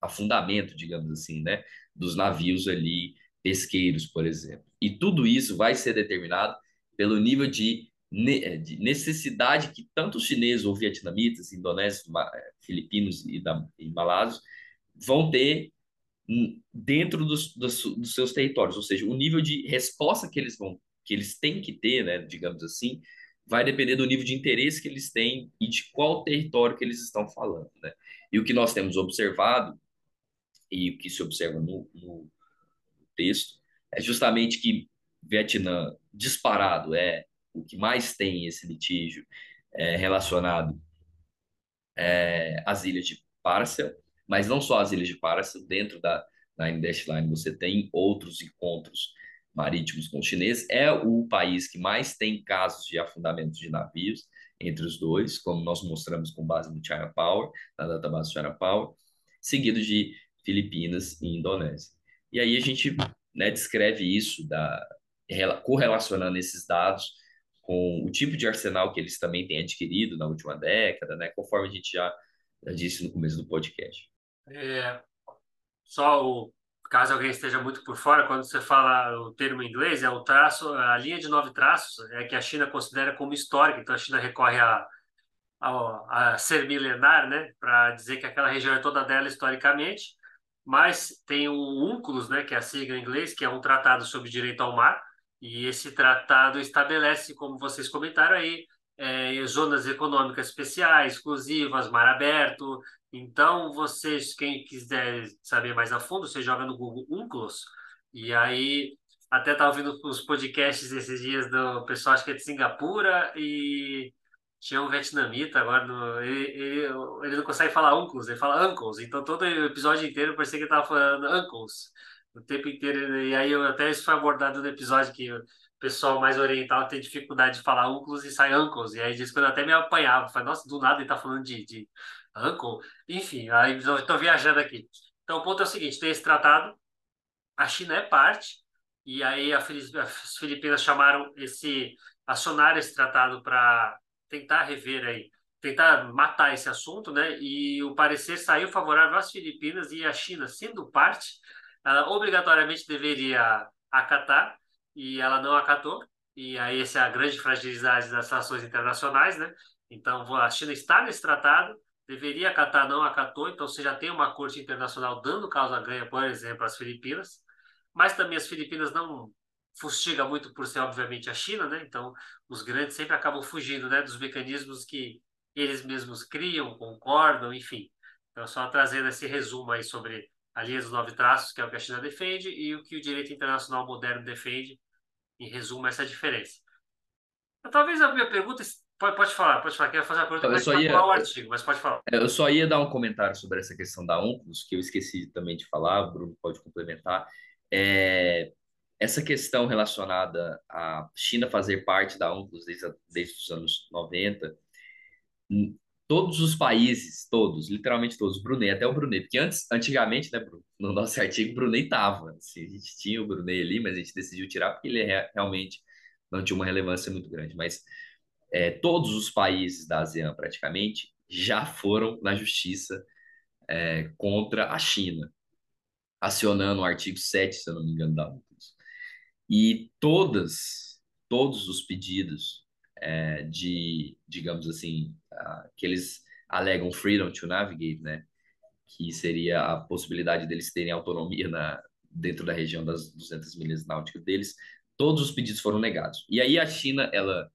afundamento, digamos assim, né, dos navios ali pesqueiros, por exemplo. E tudo isso vai ser determinado pelo nível de, de necessidade que tanto os chineses ou vietnamitas, indonésios, filipinos e, da, e malásios vão ter dentro dos, dos, dos, seus territórios, ou seja, o nível de resposta que eles vão que eles têm que ter, né, digamos assim, vai depender do nível de interesse que eles têm e de qual território que eles estão falando, né? E o que nós temos observado e o que se observa no, no texto é justamente que Vietnã disparado é o que mais tem esse litígio é, relacionado é, às ilhas de Paracel, Mas não só as ilhas de Paracel, dentro da Nine Dash Line você tem outros encontros marítimos com os chineses. É o país que mais tem casos de afundamento de navios entre os dois, como nós mostramos com base no China Power, na database China Power, seguido de Filipinas e Indonésia. E aí a gente né, descreve isso, da, correlacionando esses dados com o tipo de arsenal que eles também têm adquirido na última década, né, conforme a gente já, já disse no começo do podcast. É, só o caso alguém esteja muito por fora, quando você fala o termo em inglês, é o traço, a linha de nove traços é que a China considera como histórica, então a China recorre a, a, a ser milenar, né, para dizer que aquela região é toda dela historicamente, mas tem o UNCLOS, né, que é a sigla em inglês, que é um tratado sobre direito ao mar, e esse tratado estabelece, como vocês comentaram aí, é, zonas econômicas especiais, exclusivas, mar aberto, então, vocês, quem quiser saber mais a fundo, você joga no Google UNCLOS, e aí até estava ouvindo os podcasts esses dias do pessoal, acho que é de Singapura, e tinha um vietnamita agora, no, ele, ele, ele, não consegue falar UNCLOS, ele fala UNCLES, então todo episódio inteiro parecia que ele estava falando UNCLES, o tempo inteiro, e aí eu, até isso foi abordado no episódio que o pessoal mais oriental tem dificuldade de falar UNCLOS e sai UNCLES, e aí diz que eu até me apanhava, falei, nossa, do nada ele está falando de, de Uncle, enfim, aí estou viajando aqui. Então, o ponto é o seguinte: tem esse tratado, a China é parte, e aí as Filipinas chamaram esse, acionaram esse tratado para tentar rever aí, tentar matar esse assunto, né? E o parecer saiu favorável às Filipinas e a China, sendo parte, ela obrigatoriamente deveria acatar, e ela não acatou. E aí essa é a grande fragilidade das ações internacionais, né? Então, a China está nesse tratado, deveria acatar, não acatou, então você já tem uma corte internacional dando causa ganha, por exemplo, às Filipinas, mas também as Filipinas não fustiga muito por ser, obviamente, a China, né? Então, os grandes sempre acabam fugindo, né, dos mecanismos que eles mesmos criam, concordam, enfim. Então, só trazendo esse resumo aí sobre a linha dos nove traços, que é o que a China defende, e o que o direito internacional moderno defende, em resumo, essa diferença. Talvez a minha pergunta Pode, pode falar, pode falar. Quero fazer uma pergunta, eu só ia, o artigo, mas pode falar. Eu só ia dar um comentário sobre essa questão da UNCLOS, que eu esqueci também de falar, o Bruno pode complementar. É, essa questão relacionada à China fazer parte da UNCLOS desde, desde os anos 90, hum, todos os países, todos, literalmente todos, Brunei, até o Brunei, porque antes, antigamente, né, Bruno, no nosso artigo, Brunei estava, assim, a gente tinha o Brunei ali, mas a gente decidiu tirar porque ele é, realmente não tinha uma relevância muito grande, mas é, todos os países da ASEAN, praticamente, já foram na justiça é, contra a China, acionando o artigo 7, se eu não me engano, da UNCLOS. E todas, todos os pedidos é, de, digamos assim, uh, que eles alegam freedom to navigate, né? Que seria a possibilidade deles terem autonomia na, dentro da região das 200 milhas náuticas deles, todos os pedidos foram negados. E aí a China, ela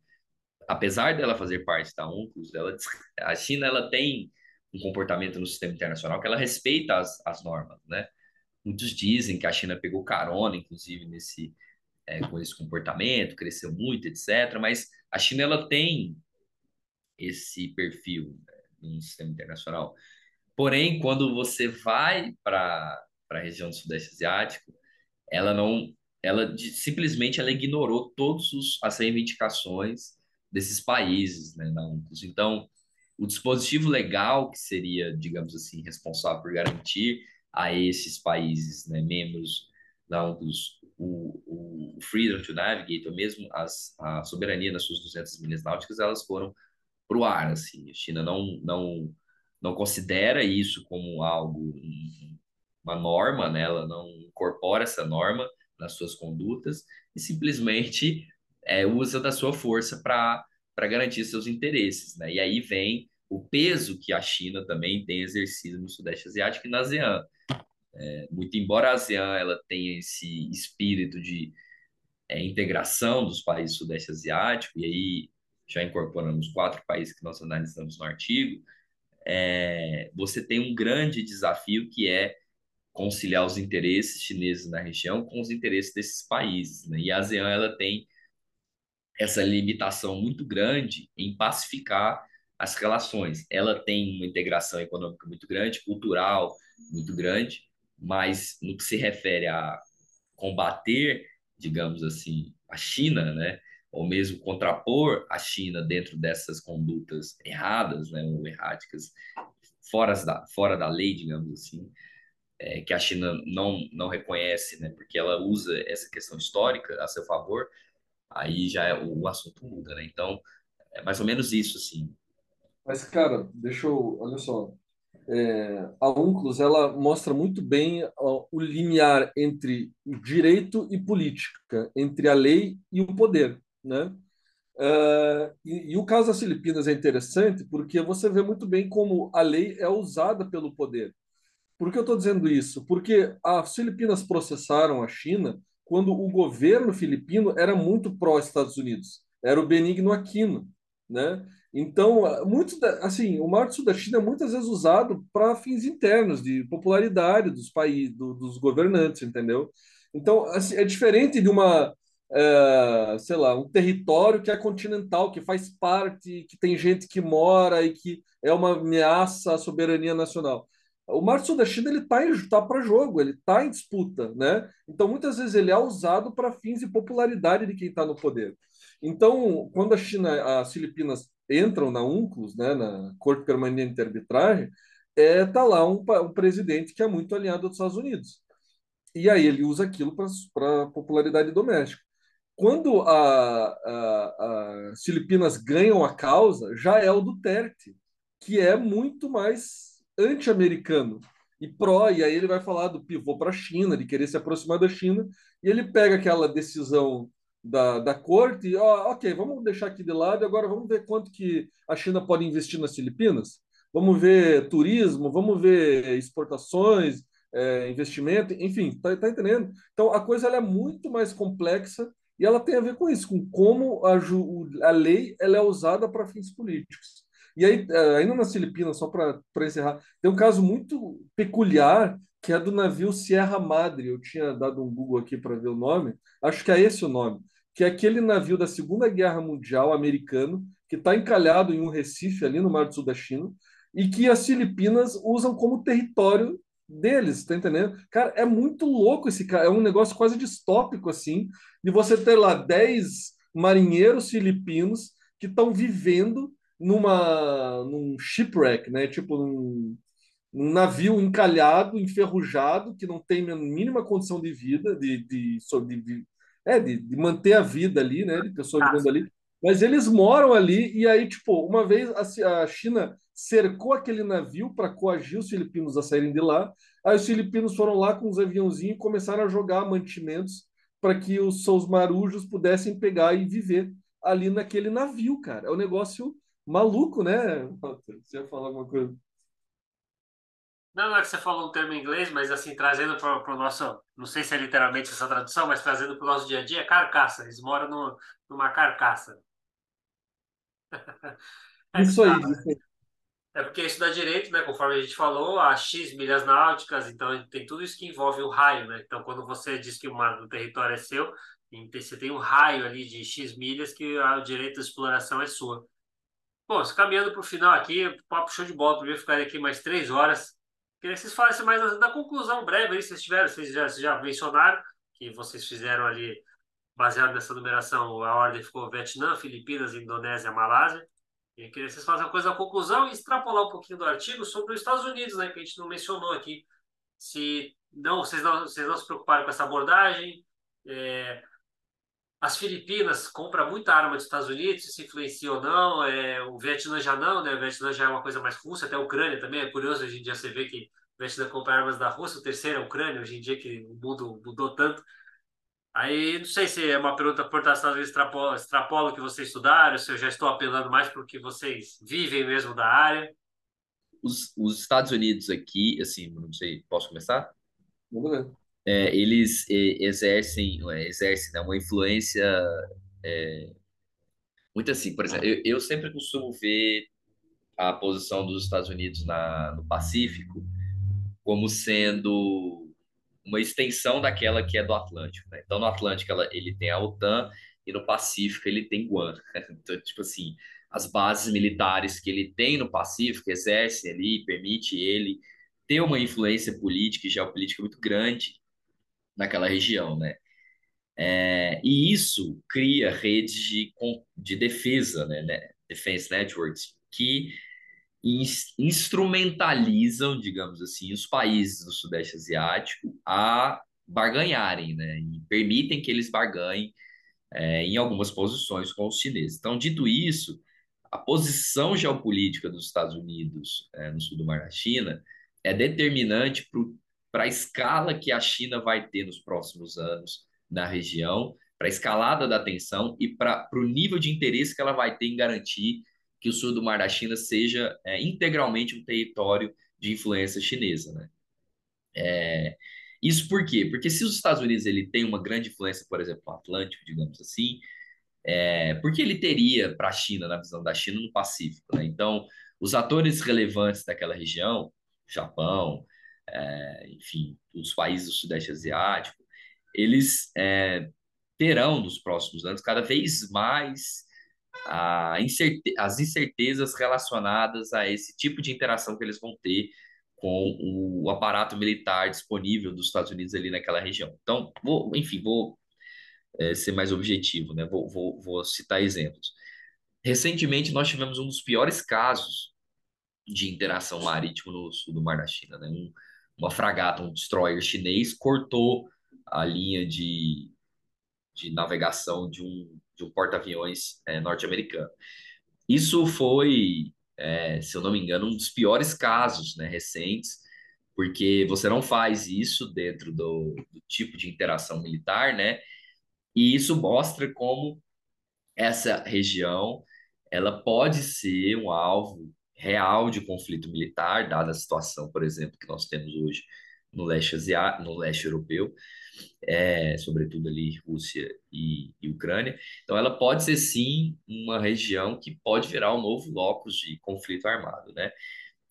apesar dela fazer parte da UNCLOS, ela, a China ela tem um comportamento no sistema internacional que ela respeita as, as normas, né? Muitos dizem que a China pegou carona, inclusive, nesse, é, com esse comportamento, cresceu muito, etc. Mas a China ela tem esse perfil né, no sistema internacional. Porém, quando você vai para a região do Sudeste Asiático, ela não, ela simplesmente ela ignorou todas as reivindicações desses países, né, na UNCLOS. Então, o dispositivo legal que seria, digamos assim, responsável por garantir a esses países, né, membros da UNCLOS, o, o freedom to navigate, ou mesmo as, a soberania nas suas 200 milhas náuticas, elas foram para o ar, assim. A China não, não, não considera isso como algo, uma norma, né? ela não incorpora essa norma nas suas condutas e simplesmente é, usa da sua força para garantir seus interesses. Né? E aí vem o peso que a China também tem exercido no Sudeste Asiático e na ASEAN. É, muito embora a ASEAN ela tenha esse espírito de é, integração dos países do Sudeste Asiático, e aí já incorporamos quatro países que nós analisamos no artigo, é, você tem um grande desafio que é conciliar os interesses chineses na região com os interesses desses países. Né? E a ASEAN ela tem essa limitação muito grande em pacificar as relações. Ela tem uma integração econômica muito grande, cultural muito grande, mas no que se refere a combater, digamos assim, a China, né? ou mesmo contrapor a China dentro dessas condutas erradas, né, ou erráticas, fora da, fora da lei, digamos assim, é, que a China não, não reconhece, né, porque ela usa essa questão histórica a seu favor, aí já é, o assunto muda, né? Então, é mais ou menos isso, assim. Mas, cara, deixa eu, olha só, é, a UNCLOS ela mostra muito bem o limiar entre o direito e política, entre a lei e o poder, né? Uh, e, e, o caso das Filipinas é interessante porque você vê muito bem como a lei é usada pelo poder. Por que eu estou dizendo isso? Porque as Filipinas processaram a China quando o governo filipino era muito pró-Estados Unidos, era o Benigno Aquino, né? Então, muito assim, o Sul da China é muitas vezes usado para fins internos de popularidade dos países, do, dos governantes, entendeu? Então, assim, é diferente de uma, é, sei lá, um território que é continental, que faz parte, que tem gente que mora e que é uma ameaça à soberania nacional. O Sul da China ele está tá para jogo, ele está em disputa, né? Então, muitas vezes ele é usado para fins de popularidade de quem está no poder. Então, quando a China, as Filipinas entram na UNCLOS, né, na Corte Permanente de Arbitragem, é, tá lá um, um presidente que é muito alinhado aos Estados Unidos. E aí ele usa aquilo para popularidade doméstica. Quando as Filipinas ganham a causa, já é o Duterte, que é muito mais anti-americano e pró, e aí ele vai falar do pivô para a China, de querer se aproximar da China, e ele pega aquela decisão da, da corte, ó, ok, vamos deixar aqui de lado, agora vamos ver quanto que a China pode investir nas Filipinas, vamos ver turismo, vamos ver exportações, é, investimento, enfim, tá, tá entendendo? Então a coisa ela é muito mais complexa e ela tem a ver com isso, com como a, a lei ela é usada para fins políticos. E aí, é, ainda nas Filipinas, só para encerrar, tem um caso muito peculiar que é do navio Sierra Madre. Eu tinha dado um Google aqui para ver o nome, acho que é esse o nome que é aquele navio da Segunda Guerra Mundial americano, que está encalhado em um recife ali no Mar do Sul da China, e que as Filipinas usam como território deles, tá entendendo? Cara, é muito louco esse cara, é um negócio quase distópico, assim, de você ter lá 10 marinheiros filipinos que estão vivendo numa num shipwreck, né? Tipo num, num, navio encalhado, enferrujado, que não tem a mínima condição de vida, de, de, de, é, de, de, manter a vida ali, né? De pessoas vivendo ali. Mas eles moram ali, e aí, tipo, uma vez a, a China cercou aquele navio para coagir os filipinos a saírem de lá. Aí os filipinos foram lá com os aviãozinhos e começaram a jogar mantimentos para que os seus marujos pudessem pegar e viver ali naquele navio, cara. É um negócio maluco, né? Você ia falar alguma coisa? Não, não é que você falou um termo em inglês, mas assim, trazendo para o nosso, não sei se é literalmente essa tradução, mas trazendo para o nosso dia a dia, é carcaça. Eles moram no, numa carcaça. É isso aí, isso aí. É porque isso dá direito, né? Conforme a gente falou, a X milhas náuticas, então tem tudo isso que envolve o raio, né? Então, quando você diz que uma, um território é seu, você tem um raio ali de X milhas que o direito de exploração é sua. Bom, caminhando para o final aqui, papo show de bola, para ficar aqui mais três horas. Queria que vocês falassem mais da, conclusão breve aí, vocês tiveram, vocês já, já mencionaram que vocês fizeram ali, baseado nessa numeração, a ordem ficou Vietnã, Filipinas, Indonésia, Malásia. E queria que vocês façam a coisa da conclusão e extrapolar um pouquinho do artigo sobre os Estados Unidos, né, que a gente não mencionou aqui. Se não, vocês não, vocês não se preocuparam com essa abordagem, é, as Filipinas compram muita arma dos Estados Unidos, se influencia ou não. É, o Vietnã já não, né? O Vietnã já é uma coisa mais russa, até a Ucrânia também. É curioso hoje em dia você vê que o Vietnã compra armas da Rússia, o terceiro é a Ucrânia, hoje em dia que o mundo mudou tanto. Aí não sei se é uma pergunta por estar talvez extrapola, extrapola o que vocês estudaram, se eu já estou apelando mais para o que vocês vivem mesmo da área. Os, os Estados Unidos aqui, assim, não sei, posso começar? Vamos ver é, eles é, exercem, é, exercem né, uma influência é, muito assim. Por exemplo, eu, eu, sempre costumo ver a posição dos Estados Unidos na, no Pacífico como sendo uma extensão daquela que é do Atlântico. Né? Então, no Atlântico ela, ele tem a OTAN e no Pacífico ele tem Guam. Então, tipo assim, as bases militares que ele tem no Pacífico, exerce ali, permite ele ter uma influência política e geopolítica muito grande naquela região, né? É, e isso cria redes de, de defesa, né, né? Defense networks, que instrumentalizam, digamos assim, os países do Sudeste Asiático a barganharem, né? E permitem que eles barganhem é, em algumas posições com os chineses. Então, dito isso, a posição geopolítica dos Estados Unidos é, no sul do Mar da China é determinante para a escala que a China vai ter nos próximos anos na região, para a escalada da tensão e para o nível de interesse que ela vai ter em garantir que o sul do Mar da China seja é, integralmente um território de influência chinesa, né? É, isso por quê? Porque se os Estados Unidos ele tem uma grande influência, por exemplo, no Atlântico, digamos assim, é, porque ele teria para a China, na visão da China, no Pacífico, né? Então, os atores relevantes daquela região, Japão, é, enfim, os países do Sudeste Asiático, eles é, terão nos próximos anos cada vez mais incerte as incertezas relacionadas a esse tipo de interação que eles vão ter com o aparato militar disponível dos Estados Unidos ali naquela região. Então, vou, enfim, vou é, ser mais objetivo, né? Vou, vou, vou citar exemplos. Recentemente, nós tivemos um dos piores casos de interação marítima no sul do Mar da China, né? Um, uma fragata, um destroyer chinês, cortou a linha de, de navegação de um, de um porta-aviões é, norte-americano. Isso foi, é, se eu não me engano, um dos piores casos né, recentes, porque você não faz isso dentro do, do tipo de interação militar, né? E isso mostra como essa região ela pode ser um alvo real de conflito militar, dada a situação, por exemplo, que nós temos hoje no leste asiático, no leste europeu, é, sobretudo ali Rússia e, e, Ucrânia. Então, ela pode ser sim uma região que pode virar um novo locus de conflito armado, né?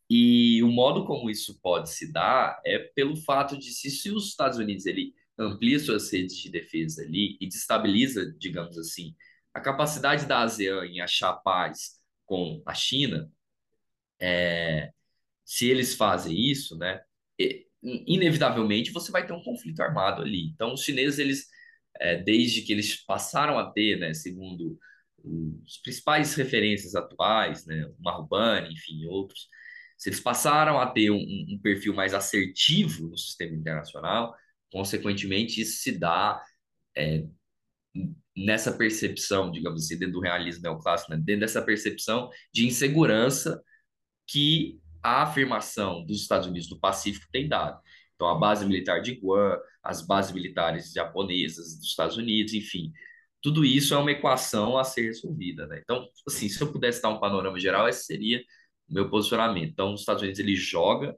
E o modo como isso pode se dar é pelo fato de se, se os Estados Unidos ele amplia suas redes de defesa ali e destabiliza, digamos assim, a capacidade da ASEAN em achar paz com a China, é, se eles fazem isso, né, inevitavelmente você vai ter um conflito armado ali. Então, os chineses, eles, é, desde que eles passaram a ter, né, segundo os principais referências atuais, né, o Marubani, enfim, outros, se eles passaram a ter um, um, perfil mais assertivo no sistema internacional, consequentemente isso se dá é, nessa percepção, digamos assim, dentro do realismo neoclássico, né, dentro dessa percepção de insegurança que a afirmação dos Estados Unidos do Pacífico tem dado. Então, a base militar de Guam, as bases militares japonesas dos Estados Unidos, enfim, tudo isso é uma equação a ser resolvida, né? Então, assim, se eu pudesse dar um panorama geral, esse seria o meu posicionamento. Então, os Estados Unidos ele joga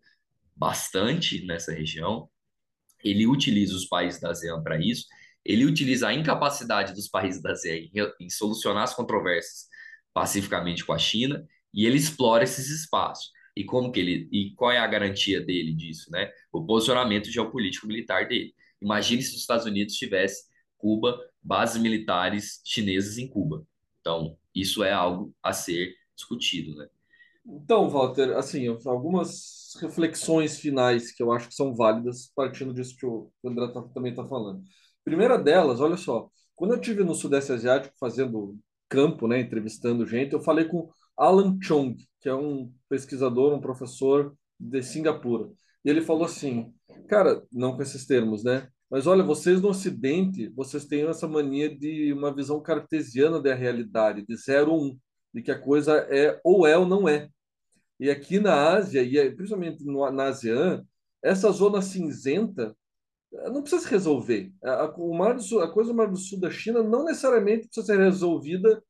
bastante nessa região, ele utiliza os países da ASEAN para isso, ele utiliza a incapacidade dos países da ASEAN em, em solucionar as controvérsias pacificamente com a China, e ele explora esses espaços. E como que ele e qual é a garantia dele disso, né? O posicionamento geopolítico militar dele. Imagine se os Estados Unidos tivesse Cuba, bases militares chinesas em Cuba. Então, isso é algo a ser discutido, né? Então, Walter, assim, algumas reflexões finais que eu acho que são válidas partindo disso que o André tá, também está falando. Primeira delas, olha só, quando eu tive no Sudeste Asiático fazendo campo, né, entrevistando gente, eu falei com Alan Chong, que é um pesquisador, um professor de Singapura. E ele falou assim, cara, não com esses termos, né? Mas olha, vocês no Ocidente, vocês têm essa mania de uma visão cartesiana da realidade, de zero ou um, de que a coisa é ou é ou não é. E aqui na Ásia, e principalmente na ASEAN, essa zona cinzenta não precisa se resolver. A, o Mar do Sul, a coisa do Mar do Sul da China não necessariamente precisa ser resolvida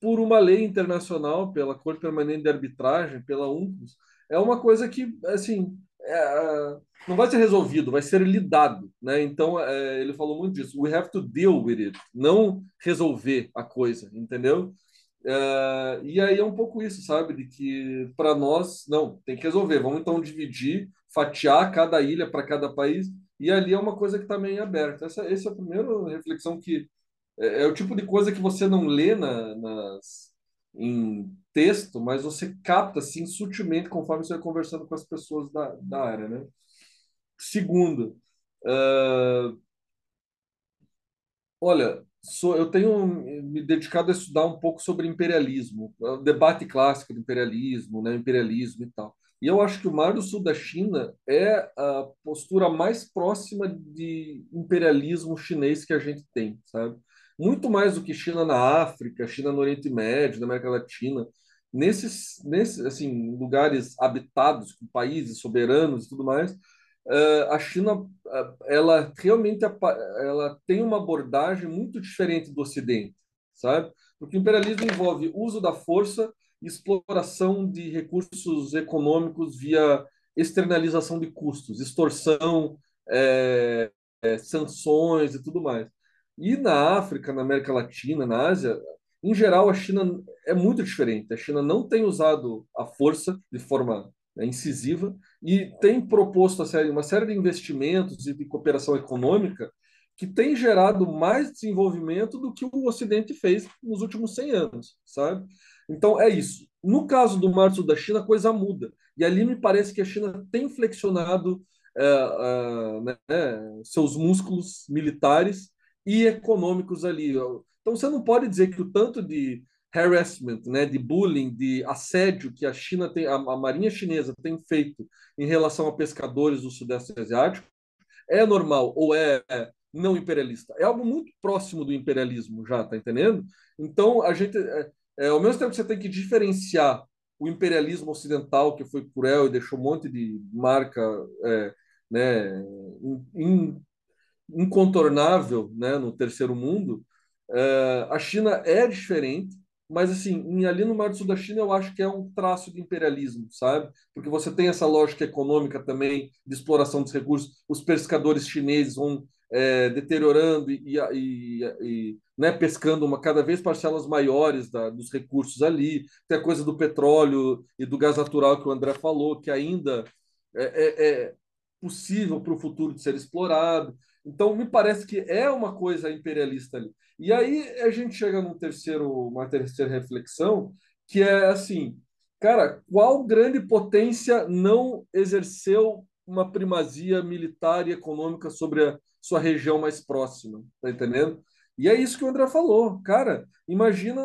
por uma lei internacional, pela Corte Permanente de Arbitragem, pela UNCLOS, é uma coisa que, assim, é, não vai ser resolvido, vai ser lidado, né? Então, é, ele falou muito disso. We have to deal with it, não resolver a coisa, entendeu? É, e aí é um pouco isso, sabe? De que para nós, não, tem que resolver. Vamos então dividir, fatiar cada ilha para cada país, e ali é uma coisa que está meio aberta. Essa, essa é a primeira reflexão que é, é, o tipo de coisa que você não lê na, nas, em texto, mas você capta assim sutilmente conforme você vai conversando com as pessoas da, da área, né? Segundo, uh, olha, sou, eu tenho me dedicado a estudar um pouco sobre imperialismo, o debate clássico do imperialismo, né, imperialismo e tal. E eu acho que o Mar do Sul da China é a postura mais próxima de imperialismo chinês que a gente tem, sabe? Muito mais do que China na África, China no Oriente Médio, na América Latina. Nesses, nesses assim, lugares habitados, com países soberanos e tudo mais, uh, a China uh, ela realmente ela tem uma abordagem muito diferente do Ocidente, sabe? Porque o imperialismo envolve uso da força exploração de recursos econômicos via externalização de custos, extorsão, é, é, sanções e tudo mais. E na África, na América Latina, na Ásia, em geral, a China é muito diferente. A China não tem usado a força de forma né, incisiva e tem proposto uma série de investimentos e de cooperação econômica que tem gerado mais desenvolvimento do que o Ocidente fez nos últimos 100 anos, sabe? Então, é isso. No caso do Mar Sul da China, a coisa muda. E ali me parece que a China tem flexionado é, é, né, seus músculos militares e econômicos ali. Então, você não pode dizer que o tanto de harassment, né, de bullying, de assédio que a China tem, a, a marinha chinesa tem feito em relação a pescadores do Sudeste Asiático é normal ou é não imperialista. É algo muito próximo do imperialismo já, tá entendendo? Então, a gente é, é, ao mesmo tempo que você tem que diferenciar o imperialismo ocidental, que foi cruel e deixou um monte de marca é, né, in, incontornável né, no terceiro mundo, é, a China é diferente, mas assim, ali no Mar do Sul da China eu acho que é um traço de imperialismo, sabe? Porque você tem essa lógica econômica também de exploração dos recursos, os pescadores chineses vão é, deteriorando e, e, e né, pescando uma cada vez parcelas maiores da, dos recursos ali. Tem a coisa do petróleo e do gás natural que o André falou, que ainda é, é, é possível para o futuro de ser explorado. Então, me parece que é uma coisa imperialista ali. E aí a gente chega num terceiro, uma terceira reflexão, que é assim, cara, qual grande potência não exerceu uma primazia militar e econômica sobre a sua região mais próxima, tá entendendo? E é isso que o André falou. Cara, imagina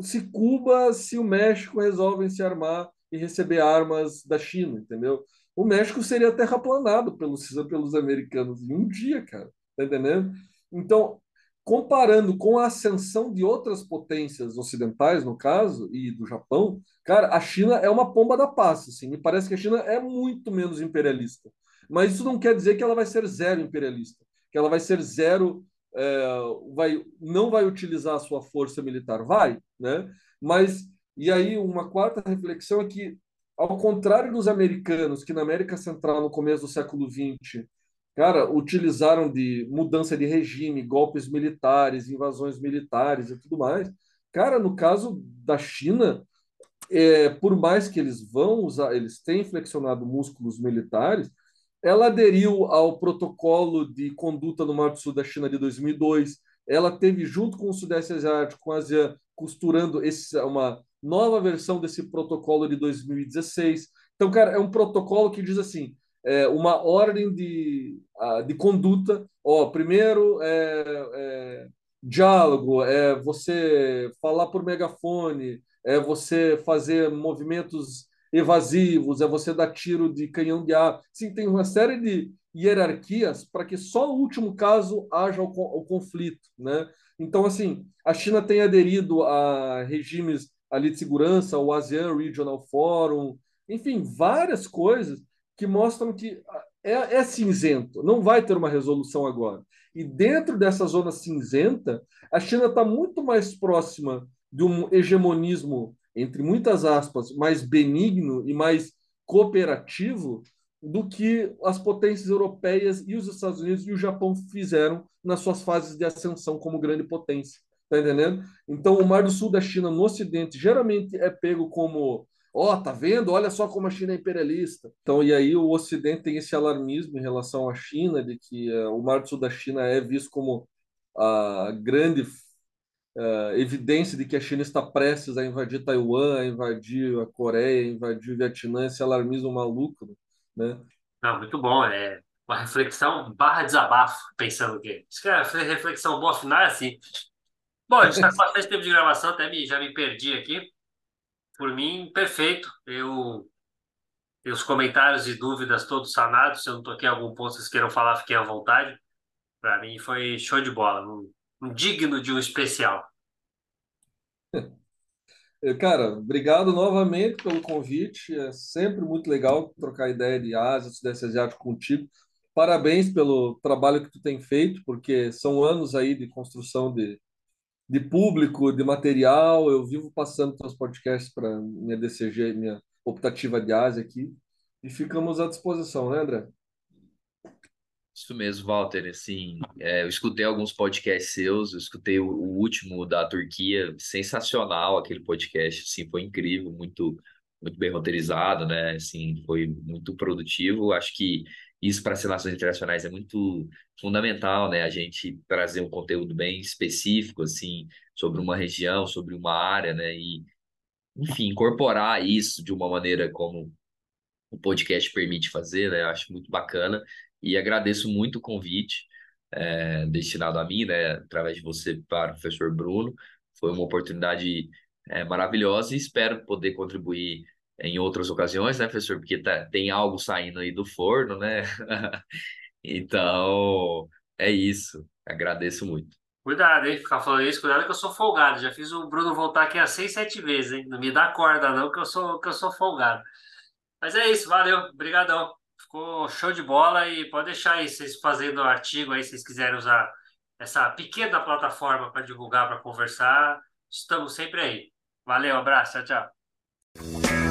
se Cuba, se o México resolvem se armar e receber armas da China, entendeu? O México seria terraplanado pelos, pelos americanos em um dia, cara. Tá entendendo? Então, comparando com a ascensão de outras potências ocidentais, no caso, e do Japão, cara, a China é uma pomba da paz, assim. Me parece que a China é muito menos imperialista. Mas isso não quer dizer que ela vai ser zero imperialista que ela vai ser zero, é, vai, não vai utilizar a sua força militar, vai, né? Mas e aí uma quarta reflexão é que ao contrário dos americanos que na América Central no começo do século XX, cara, utilizaram de mudança de regime, golpes militares, invasões militares e tudo mais, cara, no caso da China, é, por mais que eles vão usar, eles têm flexionado músculos militares, ela aderiu ao protocolo de conduta no Mar do Sul da China de 2002. Ela teve, junto com o Sudeste Asiático, com a ASEAN, costurando esse, uma nova versão desse protocolo de 2016. Então, cara, é um protocolo que diz assim: é, uma ordem de, de conduta. Ó, primeiro, é, é, diálogo, é você falar por megafone, é você fazer movimentos evasivos, é você dar tiro de canhão de ar. Sim, tem uma série de hierarquias para que só no último caso haja o, o, conflito, né? Então, assim, a China tem aderido a regimes ali de segurança, o ASEAN Regional Forum, enfim, várias coisas que mostram que é, é cinzento, não vai ter uma resolução agora. E dentro dessa zona cinzenta, a China está muito mais próxima de um hegemonismo entre muitas aspas, mais benigno e mais cooperativo do que as potências europeias e os Estados Unidos e o Japão fizeram nas suas fases de ascensão como grande potência. Tá entendendo? Então, o Mar do Sul da China no Ocidente geralmente é pego como ó, oh, tá vendo? Olha só como a China é imperialista. Então, e aí o Ocidente tem esse alarmismo em relação à China, de que uh, o Mar do Sul da China é visto como a grande uh, evidência de que a China está prestes a invadir Taiwan, a invadir a Coreia, a invadir o Vietnã, esse alarmismo maluco, né? Não, muito bom. É uma reflexão barra desabafo, pensando que isso que é reflexão boa final é assim. Bom, a gente está com bastante tempo de gravação, até me, já me perdi aqui. Por mim, perfeito. Eu os comentários e dúvidas todos sanados. Se eu não toquei algum ponto, vocês queiram falar, fiquem à vontade. Para mim foi show de bola, um, um digno de um especial. Cara, obrigado novamente pelo convite. É sempre muito legal trocar ideia de Ásia, Sudeste Asiático contigo. Parabéns pelo trabalho que tu tem feito, porque são anos aí de construção de, de público, de material. Eu vivo passando teus podcasts para minha DCG, minha optativa de Ásia aqui. E ficamos à disposição, né, André? Isso mesmo, Walter. Assim, é, eu escutei alguns podcasts seus, eu escutei o, o, último da Turquia, sensacional aquele podcast, assim, foi incrível, muito, muito bem roteirizado, né? Assim, foi muito produtivo. Acho que isso para as relações internacionais é muito fundamental, né? A gente trazer um conteúdo bem específico, assim, sobre uma região, sobre uma área, né? E, enfim, incorporar isso de uma maneira como o podcast permite fazer, né? Acho muito bacana e agradeço muito o convite é, destinado a mim, né? Através de você para o professor Bruno. Foi uma oportunidade é, maravilhosa e espero poder contribuir em outras ocasiões, né, professor? Porque tá, tem algo saindo aí do forno, né? então, é isso. Agradeço muito. Cuidado, hein? Ficar falando isso, cuidado que eu sou folgado. Já fiz o Bruno voltar aqui há seis, sete vezes, hein? Não me dá corda, não, que eu sou, que eu sou folgado. Mas é isso, valeu, obrigadão. Ficou show de bola e pode deixar aí vocês fazendo artigo aí, se vocês quiserem usar essa pequena plataforma para divulgar, para conversar. Estamos sempre aí. Valeu, abraço, tchau, tchau.